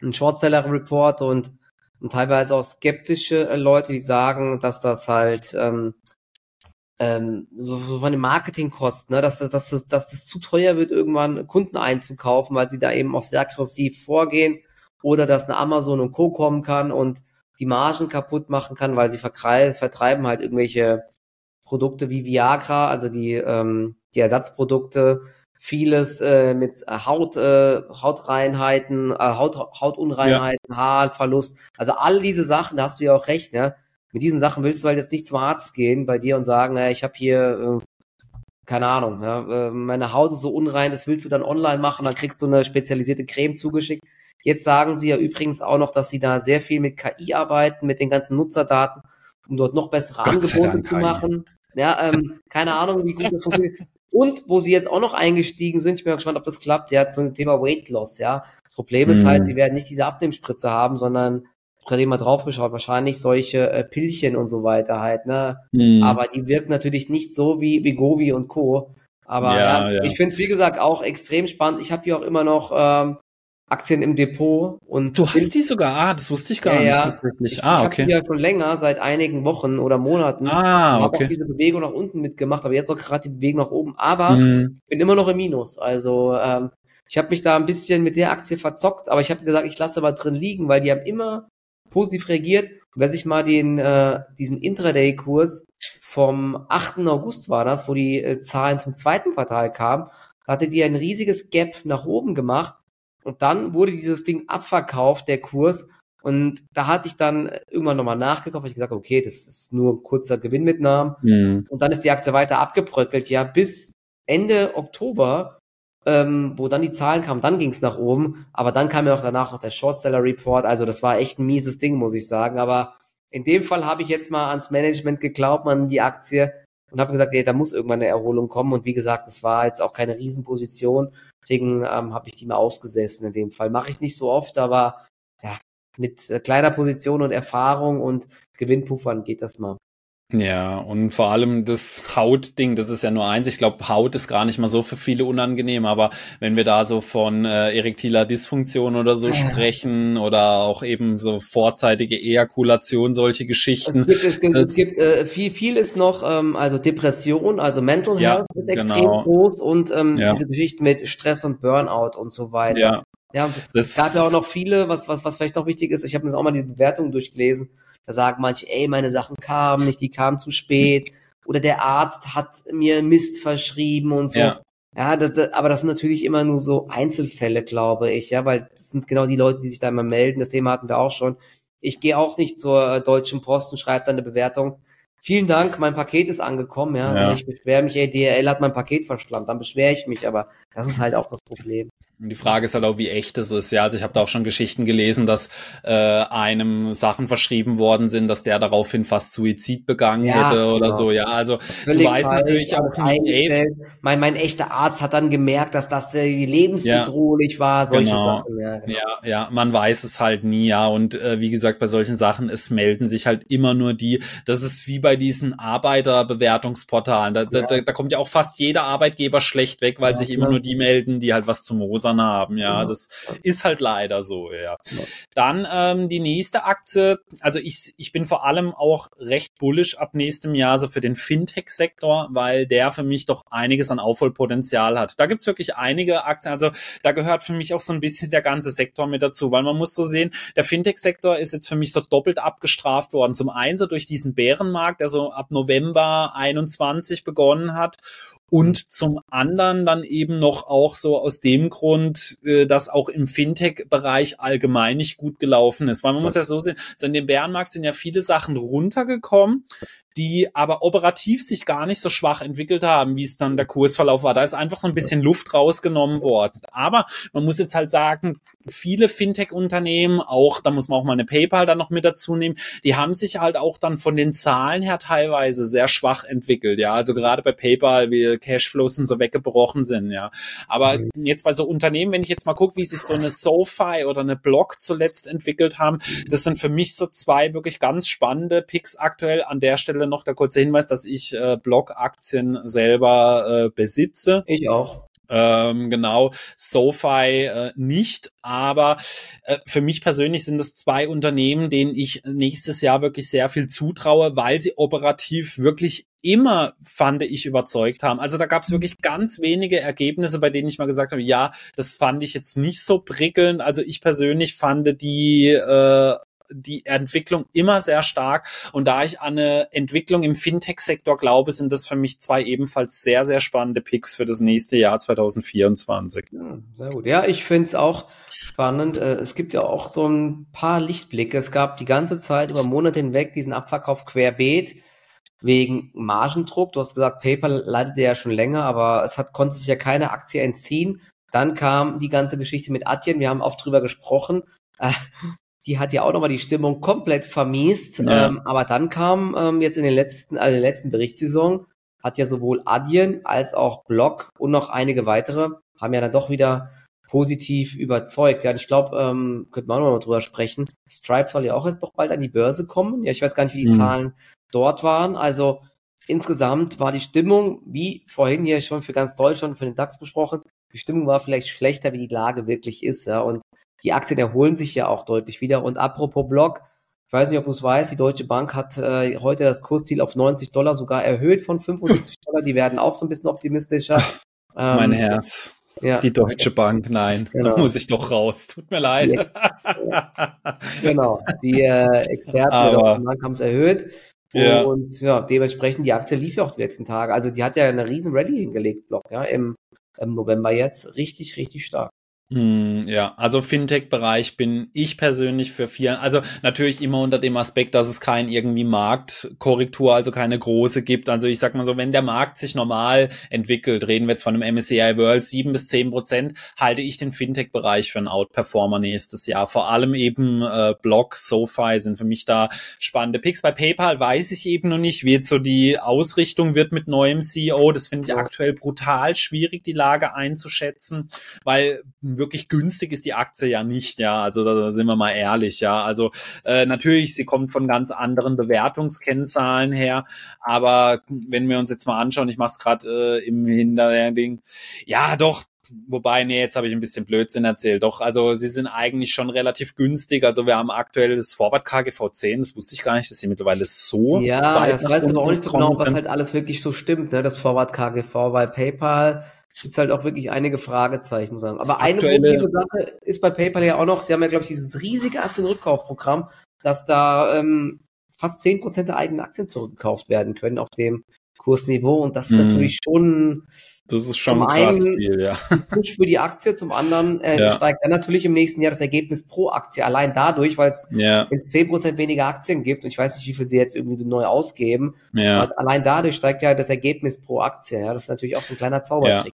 einen Shortseller-Report und und teilweise auch skeptische äh, Leute, die sagen, dass das halt ähm, ähm, so, so von den Marketingkosten, ne, dass, das, dass, das, dass das zu teuer wird, irgendwann Kunden einzukaufen, weil sie da eben auch sehr aggressiv vorgehen oder dass eine Amazon und Co. kommen kann und die Margen kaputt machen kann, weil sie vertreiben halt irgendwelche Produkte wie Viagra, also die, ähm, die Ersatzprodukte, vieles äh, mit äh, Haut, äh, Hautreinheiten, äh, Haut, Hautunreinheiten, ja. Haarverlust. Also all diese Sachen, da hast du ja auch recht, ja. Mit diesen Sachen willst du halt jetzt nicht zum Arzt gehen bei dir und sagen, äh, ich habe hier, äh, keine Ahnung, ja, äh, meine Haut ist so unrein, das willst du dann online machen, dann kriegst du eine spezialisierte Creme zugeschickt. Jetzt sagen sie ja übrigens auch noch, dass sie da sehr viel mit KI arbeiten, mit den ganzen Nutzerdaten, um dort noch bessere Gott Angebote zu machen. Ja, ähm, keine Ahnung, wie gut das funktioniert. Und wo sie jetzt auch noch eingestiegen sind, ich bin gespannt, ob das klappt, ja, zum Thema Weight Loss, ja. Das Problem ist halt, mhm. sie werden nicht diese Abnehmspritze haben, sondern gerade mal draufgeschaut, wahrscheinlich solche äh, Pillchen und so weiter halt, ne? Mhm. Aber die wirken natürlich nicht so wie Vigovi und Co. Aber ja, ja, ja. ich finde es, wie gesagt, auch extrem spannend. Ich habe hier auch immer noch ähm, Aktien im Depot und du hast die sogar, ah, das wusste ich gar ja, nicht. Ja. Ah, ich okay. habe die ja schon länger, seit einigen Wochen oder Monaten. Ah, okay. habe auch diese Bewegung nach unten mitgemacht, aber jetzt auch gerade die Bewegung nach oben. Aber mhm. bin immer noch im Minus. Also ähm, ich habe mich da ein bisschen mit der Aktie verzockt, aber ich habe gesagt, ich lasse mal drin liegen, weil die haben immer positiv reagiert. Und wer sich mal den äh, diesen Intraday-Kurs vom 8. August war das, wo die äh, Zahlen zum zweiten Quartal kamen, hatte die ein riesiges Gap nach oben gemacht und dann wurde dieses Ding abverkauft, der Kurs. Und da hatte ich dann irgendwann nochmal nachgekauft, weil ich gesagt okay, das ist nur ein kurzer Gewinnmitnahme. Mhm. Und dann ist die Aktie weiter abgebröckelt, ja, bis Ende Oktober, ähm, wo dann die Zahlen kamen, dann ging es nach oben. Aber dann kam ja auch danach noch der Shortseller Report. Also das war echt ein mieses Ding, muss ich sagen. Aber in dem Fall habe ich jetzt mal ans Management geglaubt, man die Aktie und habe gesagt, ey, da muss irgendwann eine Erholung kommen. Und wie gesagt, das war jetzt auch keine Riesenposition. Deswegen ähm, habe ich die mal ausgesessen in dem Fall. Mache ich nicht so oft, aber ja, mit äh, kleiner Position und Erfahrung und Gewinnpuffern geht das mal. Ja, und vor allem das Hautding, das ist ja nur eins. Ich glaube, Haut ist gar nicht mal so für viele unangenehm, aber wenn wir da so von äh, erektiler Dysfunktion oder so ja. sprechen oder auch eben so vorzeitige Ejakulation, solche Geschichten. Es gibt, es gibt, es gibt äh, viel, viel ist noch, ähm, also Depression, also Mental Health ja, ist extrem genau. groß und ähm, ja. diese Geschichte mit Stress und Burnout und so weiter. Ja. Ja, es gab ja auch noch viele, was, was, was vielleicht noch wichtig ist, ich habe mir auch mal die Bewertungen durchgelesen da sagen manche, ey, meine Sachen kamen nicht, die kamen zu spät. Oder der Arzt hat mir Mist verschrieben und so. Ja. Ja, das, das, aber das sind natürlich immer nur so Einzelfälle, glaube ich, ja, weil das sind genau die Leute, die sich da immer melden. Das Thema hatten wir auch schon. Ich gehe auch nicht zur Deutschen Post und schreibe dann eine Bewertung. Vielen Dank, mein Paket ist angekommen, ja. ja. ich beschwere mich, ey, DRL hat mein Paket verschlammt, dann beschwere ich mich, aber das ist halt auch das Problem. Die Frage ist halt auch, wie echt es ist. Ja, also ich habe da auch schon Geschichten gelesen, dass äh, einem Sachen verschrieben worden sind, dass der daraufhin fast Suizid begangen ja, hätte oder genau. so. Ja, also Völlig du weißt natürlich auch nie, mein, mein echter Arzt hat dann gemerkt, dass das äh, lebensbedrohlich ja, war, solche genau. Sachen. Ja, genau. ja, ja, man weiß es halt nie, ja. Und äh, wie gesagt, bei solchen Sachen, es melden sich halt immer nur die, das ist wie bei diesen Arbeiterbewertungsportalen. Da, ja. da, da kommt ja auch fast jeder Arbeitgeber schlecht weg, weil sich immer nur die melden, die halt was zum Mosern dran haben. Ja, genau. das ist halt leider so. Ja. Genau. Dann ähm, die nächste Aktie. Also ich, ich bin vor allem auch recht bullish ab nächstem Jahr so für den Fintech-Sektor, weil der für mich doch einiges an Aufholpotenzial hat. Da gibt's wirklich einige Aktien. Also da gehört für mich auch so ein bisschen der ganze Sektor mit dazu, weil man muss so sehen, der Fintech-Sektor ist jetzt für mich so doppelt abgestraft worden. Zum einen so durch diesen Bärenmarkt, der so ab November 21 begonnen hat und zum anderen dann eben noch auch so aus dem Grund, äh, dass auch im Fintech-Bereich allgemein nicht gut gelaufen ist. Weil man muss ja so sehen, so in dem Bärenmarkt sind ja viele Sachen runtergekommen, die aber operativ sich gar nicht so schwach entwickelt haben, wie es dann der Kursverlauf war. Da ist einfach so ein bisschen Luft rausgenommen worden. Aber man muss jetzt halt sagen, viele Fintech-Unternehmen, auch, da muss man auch mal eine PayPal dann noch mit dazu nehmen, die haben sich halt auch dann von den Zahlen her teilweise sehr schwach entwickelt. Ja, also gerade bei PayPal, wie Cashflows und so weggebrochen sind. Ja, aber mhm. jetzt bei so Unternehmen, wenn ich jetzt mal gucke, wie sich so eine SoFi oder eine Block zuletzt entwickelt haben, das sind für mich so zwei wirklich ganz spannende Picks aktuell an der Stelle noch der kurze Hinweis, dass ich äh, Block-Aktien selber äh, besitze. Ich auch. Ähm, genau, SoFi äh, nicht, aber äh, für mich persönlich sind es zwei Unternehmen, denen ich nächstes Jahr wirklich sehr viel zutraue, weil sie operativ wirklich immer, fand ich, überzeugt haben. Also da gab es wirklich ganz wenige Ergebnisse, bei denen ich mal gesagt habe, ja, das fand ich jetzt nicht so prickelnd. Also ich persönlich fand die äh, die Entwicklung immer sehr stark. Und da ich an eine Entwicklung im Fintech-Sektor glaube, sind das für mich zwei ebenfalls sehr, sehr spannende Picks für das nächste Jahr 2024. Ja, sehr gut. Ja, ich finde es auch spannend. Äh, es gibt ja auch so ein paar Lichtblicke. Es gab die ganze Zeit über Monate hinweg diesen Abverkauf querbeet wegen Margendruck. Du hast gesagt, PayPal leidet ja schon länger, aber es hat, konnte sich ja keine Aktie entziehen. Dann kam die ganze Geschichte mit Adyen. Wir haben oft drüber gesprochen. Die hat ja auch nochmal die Stimmung komplett vermiest. Ja. Ähm, aber dann kam ähm, jetzt in den letzten, also in der letzten Berichtssaison, hat ja sowohl Adyen als auch Block und noch einige weitere, haben ja dann doch wieder positiv überzeugt. Ja, ich glaube, ähm, könnte man auch noch mal drüber sprechen. Stripe soll ja auch jetzt doch bald an die Börse kommen. Ja, ich weiß gar nicht, wie die mhm. Zahlen dort waren. Also insgesamt war die Stimmung, wie vorhin hier schon für ganz Deutschland, für den DAX besprochen, die Stimmung war vielleicht schlechter, wie die Lage wirklich ist. Ja, und die Aktien erholen sich ja auch deutlich wieder. Und apropos Block, ich weiß nicht, ob du es weißt, die Deutsche Bank hat äh, heute das Kursziel auf 90 Dollar sogar erhöht von 75 Dollar. Die werden auch so ein bisschen optimistischer. Ähm, mein Herz. Ja. Die Deutsche Bank, nein, genau. da muss ich doch raus. Tut mir leid. Ja. genau, die äh, Experten der Deutschen Bank haben es erhöht. Ja. Und ja, dementsprechend, die Aktie lief ja auch die letzten Tage. Also die hat ja eine riesen Rallye hingelegt, Block, ja, im, im November jetzt. Richtig, richtig stark. Hm, ja, also Fintech-Bereich bin ich persönlich für vier, also natürlich immer unter dem Aspekt, dass es kein irgendwie Marktkorrektur, also keine große gibt. Also ich sag mal so, wenn der Markt sich normal entwickelt, reden wir jetzt von einem MSCI World sieben bis zehn Prozent, halte ich den Fintech-Bereich für einen Outperformer nächstes Jahr. Vor allem eben äh, Block, SoFi sind für mich da spannende Picks. Bei PayPal weiß ich eben noch nicht, wie jetzt so die Ausrichtung wird mit neuem CEO. Das finde ich aktuell brutal schwierig, die Lage einzuschätzen, weil wirklich günstig ist die Aktie ja nicht, ja. Also da sind wir mal ehrlich, ja. Also äh, natürlich, sie kommt von ganz anderen Bewertungskennzahlen her, aber wenn wir uns jetzt mal anschauen, ich mache es gerade äh, im Hinterding, ja doch, wobei, nee, jetzt habe ich ein bisschen Blödsinn erzählt. Doch, also sie sind eigentlich schon relativ günstig. Also wir haben aktuell das Vorwart KGV 10, das wusste ich gar nicht, dass sie mittlerweile so. Ja, das weißt du aber auch nicht so genau, was halt alles wirklich so stimmt, ne, das Vorwart KGV, weil PayPal ist halt auch wirklich einige Fragezeichen, muss ich sagen. Aber eine positive Sache ist bei PayPal ja auch noch, sie haben ja, glaube ich, dieses riesige Aktienrückkaufprogramm, dass da ähm, fast zehn Prozent der eigenen Aktien zurückgekauft werden können auf dem Kursniveau. Und das ist mhm. natürlich schon das ist schon zum krass einen viel, ja. Push für die Aktie, zum anderen äh, ja. steigt dann natürlich im nächsten Jahr das Ergebnis pro Aktie allein dadurch, weil es ja. es 10% weniger Aktien gibt und ich weiß nicht, wie viel sie jetzt irgendwie neu ausgeben, ja. allein dadurch steigt ja das Ergebnis pro Aktie. Ja, das ist natürlich auch so ein kleiner Zaubertrick.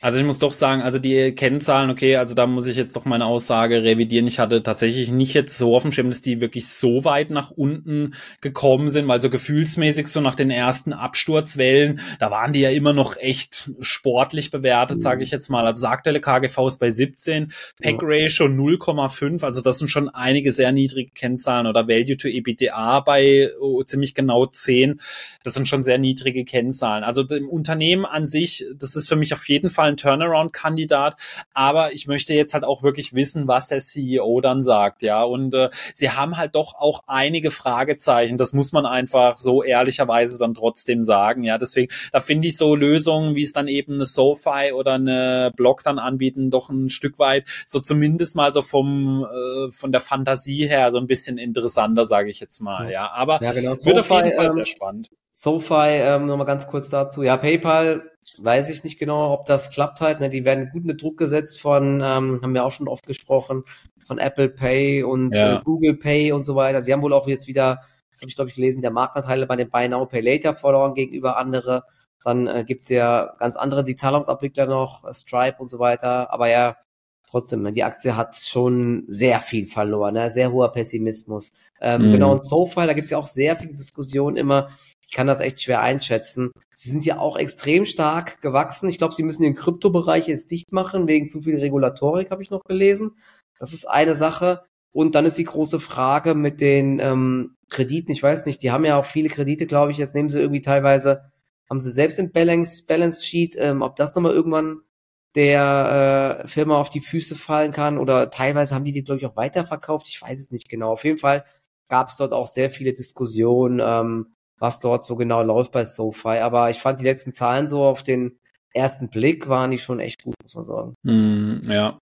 Also ich muss doch sagen, also die Kennzahlen, okay, also da muss ich jetzt doch meine Aussage revidieren. Ich hatte tatsächlich nicht jetzt so auf dem Schirm, dass die wirklich so weit nach unten gekommen sind, weil so gefühlsmäßig so nach den ersten Absturzwellen, da waren die ja immer noch echt sportlich bewertet, sage ich jetzt mal. Also aktuelle KGV ist bei 17, PEC Ratio 0,5, also das sind schon einige sehr niedrige Kennzahlen oder Value to EBITDA bei oh, ziemlich genau 10. Das sind schon sehr niedrige Kennzahlen. Also im Unternehmen an sich, das ist für mich auf jeden Fall ein Turnaround-Kandidat, aber ich möchte jetzt halt auch wirklich wissen, was der CEO dann sagt, ja. Und äh, sie haben halt doch auch einige Fragezeichen. Das muss man einfach so ehrlicherweise dann trotzdem sagen, ja. Deswegen, da finde ich so Lösungen, wie es dann eben eine SoFi oder eine Block dann anbieten, doch ein Stück weit so zumindest mal so vom äh, von der Fantasie her so ein bisschen interessanter, sage ich jetzt mal, ja. Aber ja, genau. wird auf jeden Fall ähm, sehr spannend. SoFi, ähm, nochmal ganz kurz dazu. Ja, PayPal weiß ich nicht genau, ob das klappt halt. Ne? Die werden gut mit Druck gesetzt von, ähm, haben wir auch schon oft gesprochen, von Apple Pay und ja. äh, Google Pay und so weiter. Sie haben wohl auch jetzt wieder, das habe ich glaube ich gelesen, der Marktanteile bei den Buy Now Pay Later verloren gegenüber andere. Dann äh, gibt's ja ganz andere, die Zahlungsabwickler noch, äh, Stripe und so weiter. Aber ja, trotzdem, ne, die Aktie hat schon sehr viel verloren, ne? sehr hoher Pessimismus. Ähm, mhm. Genau, und SoFi, da gibt's ja auch sehr viel Diskussion immer, ich kann das echt schwer einschätzen. Sie sind ja auch extrem stark gewachsen. Ich glaube, sie müssen den Kryptobereich jetzt dicht machen, wegen zu viel Regulatorik, habe ich noch gelesen. Das ist eine Sache. Und dann ist die große Frage mit den ähm, Krediten. Ich weiß nicht, die haben ja auch viele Kredite, glaube ich. Jetzt nehmen sie irgendwie teilweise, haben sie selbst im Balance, Balance Sheet, ähm, ob das nochmal irgendwann der äh, Firma auf die Füße fallen kann oder teilweise haben die die, glaube ich, auch weiterverkauft. Ich weiß es nicht genau. Auf jeden Fall gab es dort auch sehr viele Diskussionen. Ähm, was dort so genau läuft bei SoFi. Aber ich fand die letzten Zahlen so auf den ersten Blick waren die schon echt gut, muss man sagen. Mm, ja.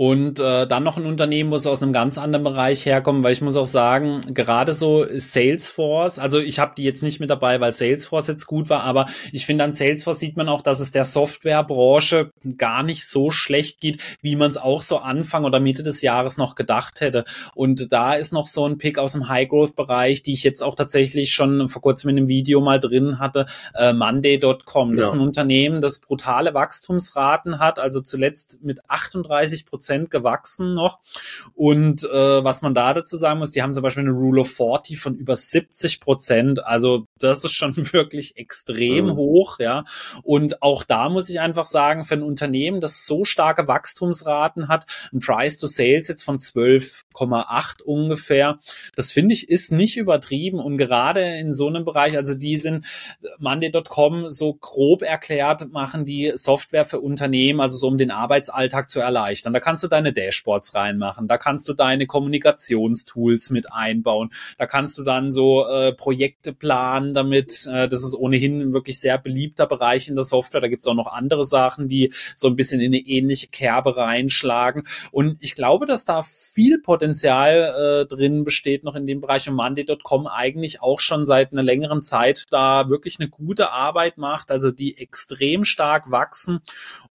Und äh, dann noch ein Unternehmen, wo es aus einem ganz anderen Bereich herkommt, weil ich muss auch sagen, gerade so Salesforce, also ich habe die jetzt nicht mit dabei, weil Salesforce jetzt gut war, aber ich finde an Salesforce sieht man auch, dass es der Softwarebranche gar nicht so schlecht geht, wie man es auch so Anfang oder Mitte des Jahres noch gedacht hätte. Und da ist noch so ein Pick aus dem High-Growth-Bereich, die ich jetzt auch tatsächlich schon vor kurzem in einem Video mal drin hatte, äh, Monday.com. Das ja. ist ein Unternehmen, das brutale Wachstumsraten hat, also zuletzt mit 38 Prozent Prozent gewachsen noch. Und äh, was man da dazu sagen muss, die haben zum Beispiel eine Rule of 40 von über 70 Prozent. Also das ist schon wirklich extrem mhm. hoch, ja. Und auch da muss ich einfach sagen, für ein Unternehmen, das so starke Wachstumsraten hat, ein Price to Sales jetzt von 12,8 ungefähr, das finde ich ist nicht übertrieben und gerade in so einem Bereich, also die sind Monday.com so grob erklärt, machen die Software für Unternehmen, also so um den Arbeitsalltag zu erleichtern. Da kannst kannst du deine Dashboards reinmachen, da kannst du deine Kommunikationstools mit einbauen, da kannst du dann so äh, Projekte planen damit. Äh, das ist ohnehin wirklich sehr beliebter Bereich in der Software. Da gibt es auch noch andere Sachen, die so ein bisschen in eine ähnliche Kerbe reinschlagen. Und ich glaube, dass da viel Potenzial äh, drin besteht noch in dem Bereich und Monday.com eigentlich auch schon seit einer längeren Zeit da wirklich eine gute Arbeit macht, also die extrem stark wachsen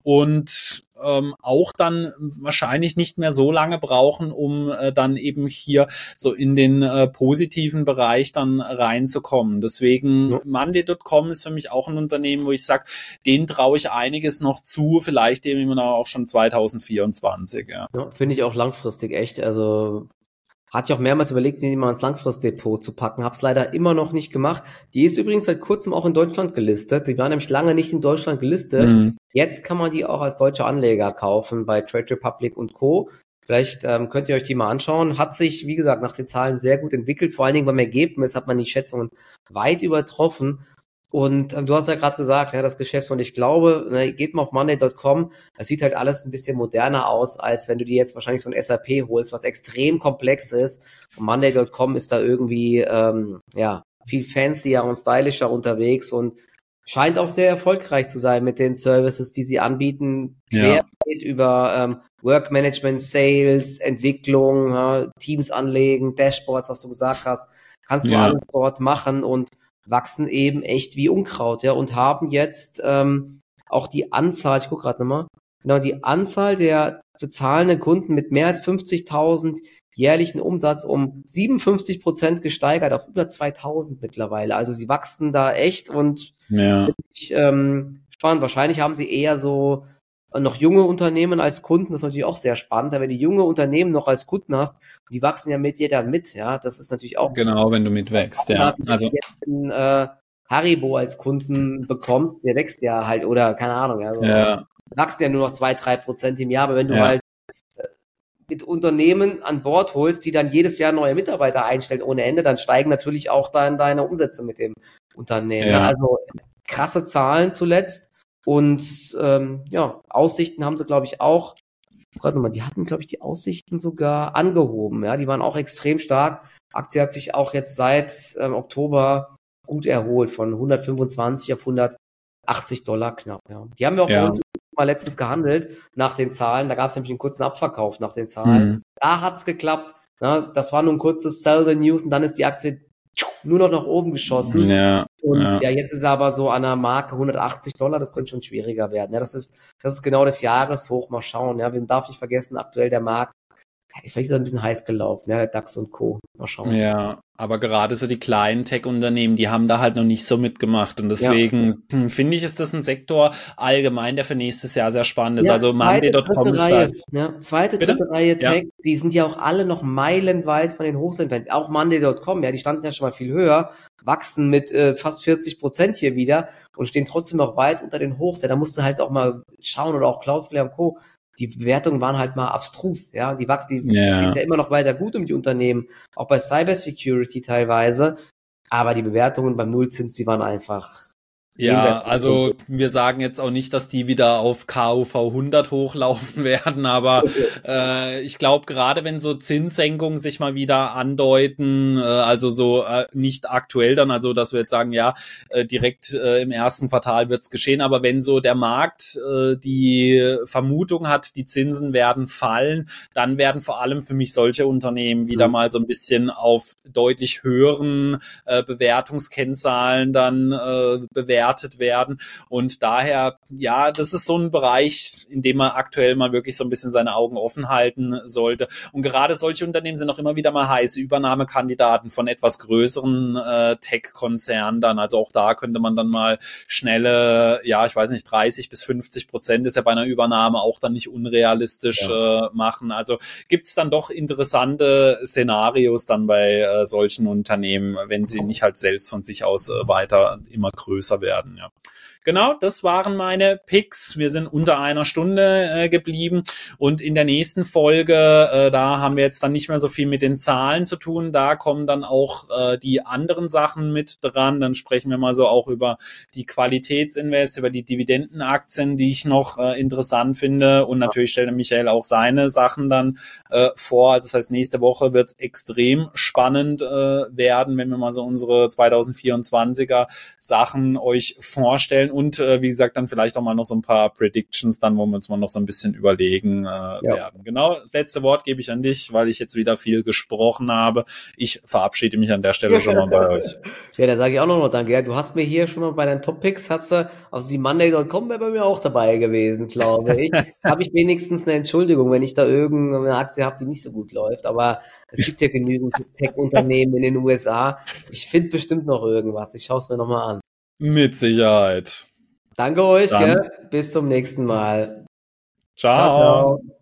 und ähm, auch dann wahrscheinlich nicht mehr so lange brauchen, um äh, dann eben hier so in den äh, positiven Bereich dann reinzukommen. Deswegen ja. Monday.com ist für mich auch ein Unternehmen, wo ich sage, denen traue ich einiges noch zu, vielleicht eben auch schon 2024. Ja, ja Finde ich auch langfristig echt. Also Hatte ich auch mehrmals überlegt, die mal ins Langfristdepot zu packen. Hab's leider immer noch nicht gemacht. Die ist übrigens seit kurzem auch in Deutschland gelistet. Die war nämlich lange nicht in Deutschland gelistet. Mhm. Jetzt kann man die auch als deutsche Anleger kaufen bei Trade Republic und Co. Vielleicht ähm, könnt ihr euch die mal anschauen. Hat sich, wie gesagt, nach den Zahlen sehr gut entwickelt. Vor allen Dingen beim Ergebnis hat man die Schätzungen weit übertroffen. Und ähm, du hast ja gerade gesagt, ja, das Geschäftsmodell, ich glaube, ne, geht mal auf monday.com, das sieht halt alles ein bisschen moderner aus, als wenn du dir jetzt wahrscheinlich so ein SAP holst, was extrem komplex ist. Und monday.com ist da irgendwie, ähm, ja, viel fancier und stylischer unterwegs und scheint auch sehr erfolgreich zu sein mit den Services, die sie anbieten, quer ja. über ähm, Workmanagement, Sales, Entwicklung, ja, Teams anlegen, Dashboards, was du gesagt hast, kannst du ja. alles dort machen und wachsen eben echt wie Unkraut, ja, und haben jetzt ähm, auch die Anzahl, ich gucke gerade nochmal, genau, die Anzahl der bezahlenden Kunden mit mehr als 50.000 jährlichen Umsatz um 57 Prozent gesteigert auf über 2000 mittlerweile. Also sie wachsen da echt und ja. ich, ähm, spannend. Wahrscheinlich haben sie eher so noch junge Unternehmen als Kunden, das ist natürlich auch sehr spannend, wenn du junge Unternehmen noch als Kunden hast, die wachsen ja mit dir dann mit, ja, das ist natürlich auch. Genau, wenn du mitwächst, ja. Also einen, äh, Haribo als Kunden bekommt, der wächst ja halt, oder keine Ahnung, ja, also ja. wachst ja nur noch zwei, drei Prozent im Jahr, aber wenn du ja. halt äh, mit Unternehmen an Bord holst, die dann jedes Jahr neue Mitarbeiter einstellen ohne Ende, dann steigen natürlich auch dann deine Umsätze mit dem Unternehmen. Ja. Also krasse Zahlen zuletzt. Und ähm, ja, Aussichten haben sie, glaube ich, auch. Warte mal, die hatten, glaube ich, die Aussichten sogar angehoben. Ja, die waren auch extrem stark. Aktie hat sich auch jetzt seit ähm, Oktober gut erholt, von 125 auf 180 Dollar knapp. Ja. Die haben wir auch ja. bei uns mal letztens gehandelt nach den Zahlen. Da gab es nämlich einen kurzen Abverkauf nach den Zahlen. Mhm. Da hat's geklappt. Ja, das war nur ein kurzes Sell the News und dann ist die Aktie nur noch nach oben geschossen. Ja, und ja. ja. jetzt ist er aber so an der Marke 180 Dollar, das könnte schon schwieriger werden. Ja, das ist, das ist genau das Jahreshoch. Mal schauen. Ja, wir darf nicht vergessen, aktuell der Markt vielleicht ist er ein bisschen heiß gelaufen, ja, der DAX und Co. Mal schauen. Ja, aber gerade so die kleinen Tech-Unternehmen, die haben da halt noch nicht so mitgemacht. Und deswegen ja. Hm, finde ich, ist das ein Sektor allgemein, der für nächstes Jahr sehr spannend ist. Ja, also Monday.com ist Reihe, ja, Zweite, Bitte? dritte Reihe Tech, ja. die sind ja auch alle noch meilenweit von den Hochs entfernt. Auch Monday.com, ja, die standen ja schon mal viel höher, wachsen mit äh, fast 40 Prozent hier wieder und stehen trotzdem noch weit unter den Hochs. Ja, da musst du halt auch mal schauen oder auch Cloudflare und Co die Bewertungen waren halt mal abstrus, ja. Die wachsen, die ja. ja immer noch weiter gut um die Unternehmen, auch bei Cybersecurity teilweise. Aber die Bewertungen beim Nullzins, die waren einfach ja, also wir sagen jetzt auch nicht, dass die wieder auf KUV 100 hochlaufen werden, aber äh, ich glaube, gerade wenn so Zinssenkungen sich mal wieder andeuten, äh, also so äh, nicht aktuell dann, also dass wir jetzt sagen, ja, äh, direkt äh, im ersten Quartal wird's geschehen, aber wenn so der Markt äh, die Vermutung hat, die Zinsen werden fallen, dann werden vor allem für mich solche Unternehmen wieder mhm. mal so ein bisschen auf deutlich höheren äh, Bewertungskennzahlen dann äh, bewerten bewertet werden. Und daher, ja, das ist so ein Bereich, in dem man aktuell mal wirklich so ein bisschen seine Augen offen halten sollte. Und gerade solche Unternehmen sind auch immer wieder mal heiße Übernahmekandidaten von etwas größeren äh, Tech-Konzernen dann. Also auch da könnte man dann mal schnelle, ja, ich weiß nicht, 30 bis 50 Prozent ist ja bei einer Übernahme auch dann nicht unrealistisch ja. äh, machen. Also gibt es dann doch interessante Szenarios dann bei äh, solchen Unternehmen, wenn sie nicht halt selbst von sich aus äh, weiter immer größer werden werden. Ja. Genau, das waren meine Picks. Wir sind unter einer Stunde äh, geblieben und in der nächsten Folge, äh, da haben wir jetzt dann nicht mehr so viel mit den Zahlen zu tun. Da kommen dann auch äh, die anderen Sachen mit dran. Dann sprechen wir mal so auch über die Qualitätsinvest, über die Dividendenaktien, die ich noch äh, interessant finde. Und natürlich stellt Michael auch seine Sachen dann äh, vor. Also das heißt, nächste Woche wird es extrem spannend äh, werden, wenn wir mal so unsere 2024er Sachen euch vorstellen und äh, wie gesagt, dann vielleicht auch mal noch so ein paar Predictions, dann, wo wir uns mal noch so ein bisschen überlegen äh, ja. werden. Genau, das letzte Wort gebe ich an dich, weil ich jetzt wieder viel gesprochen habe. Ich verabschiede mich an der Stelle schon mal bei euch. Ja, da sage ich auch noch mal danke. Ja, du hast mir hier schon mal bei deinen Top-Picks, hast du, also die Monday.com wäre bei mir auch dabei gewesen, glaube ich. habe ich wenigstens eine Entschuldigung, wenn ich da irgendeine Aktie habe, die nicht so gut läuft. Aber es gibt ja genügend Tech-Unternehmen in den USA. Ich finde bestimmt noch irgendwas. Ich schaue es mir nochmal an. Mit Sicherheit. Danke euch, gell? bis zum nächsten Mal. ciao. ciao, ciao.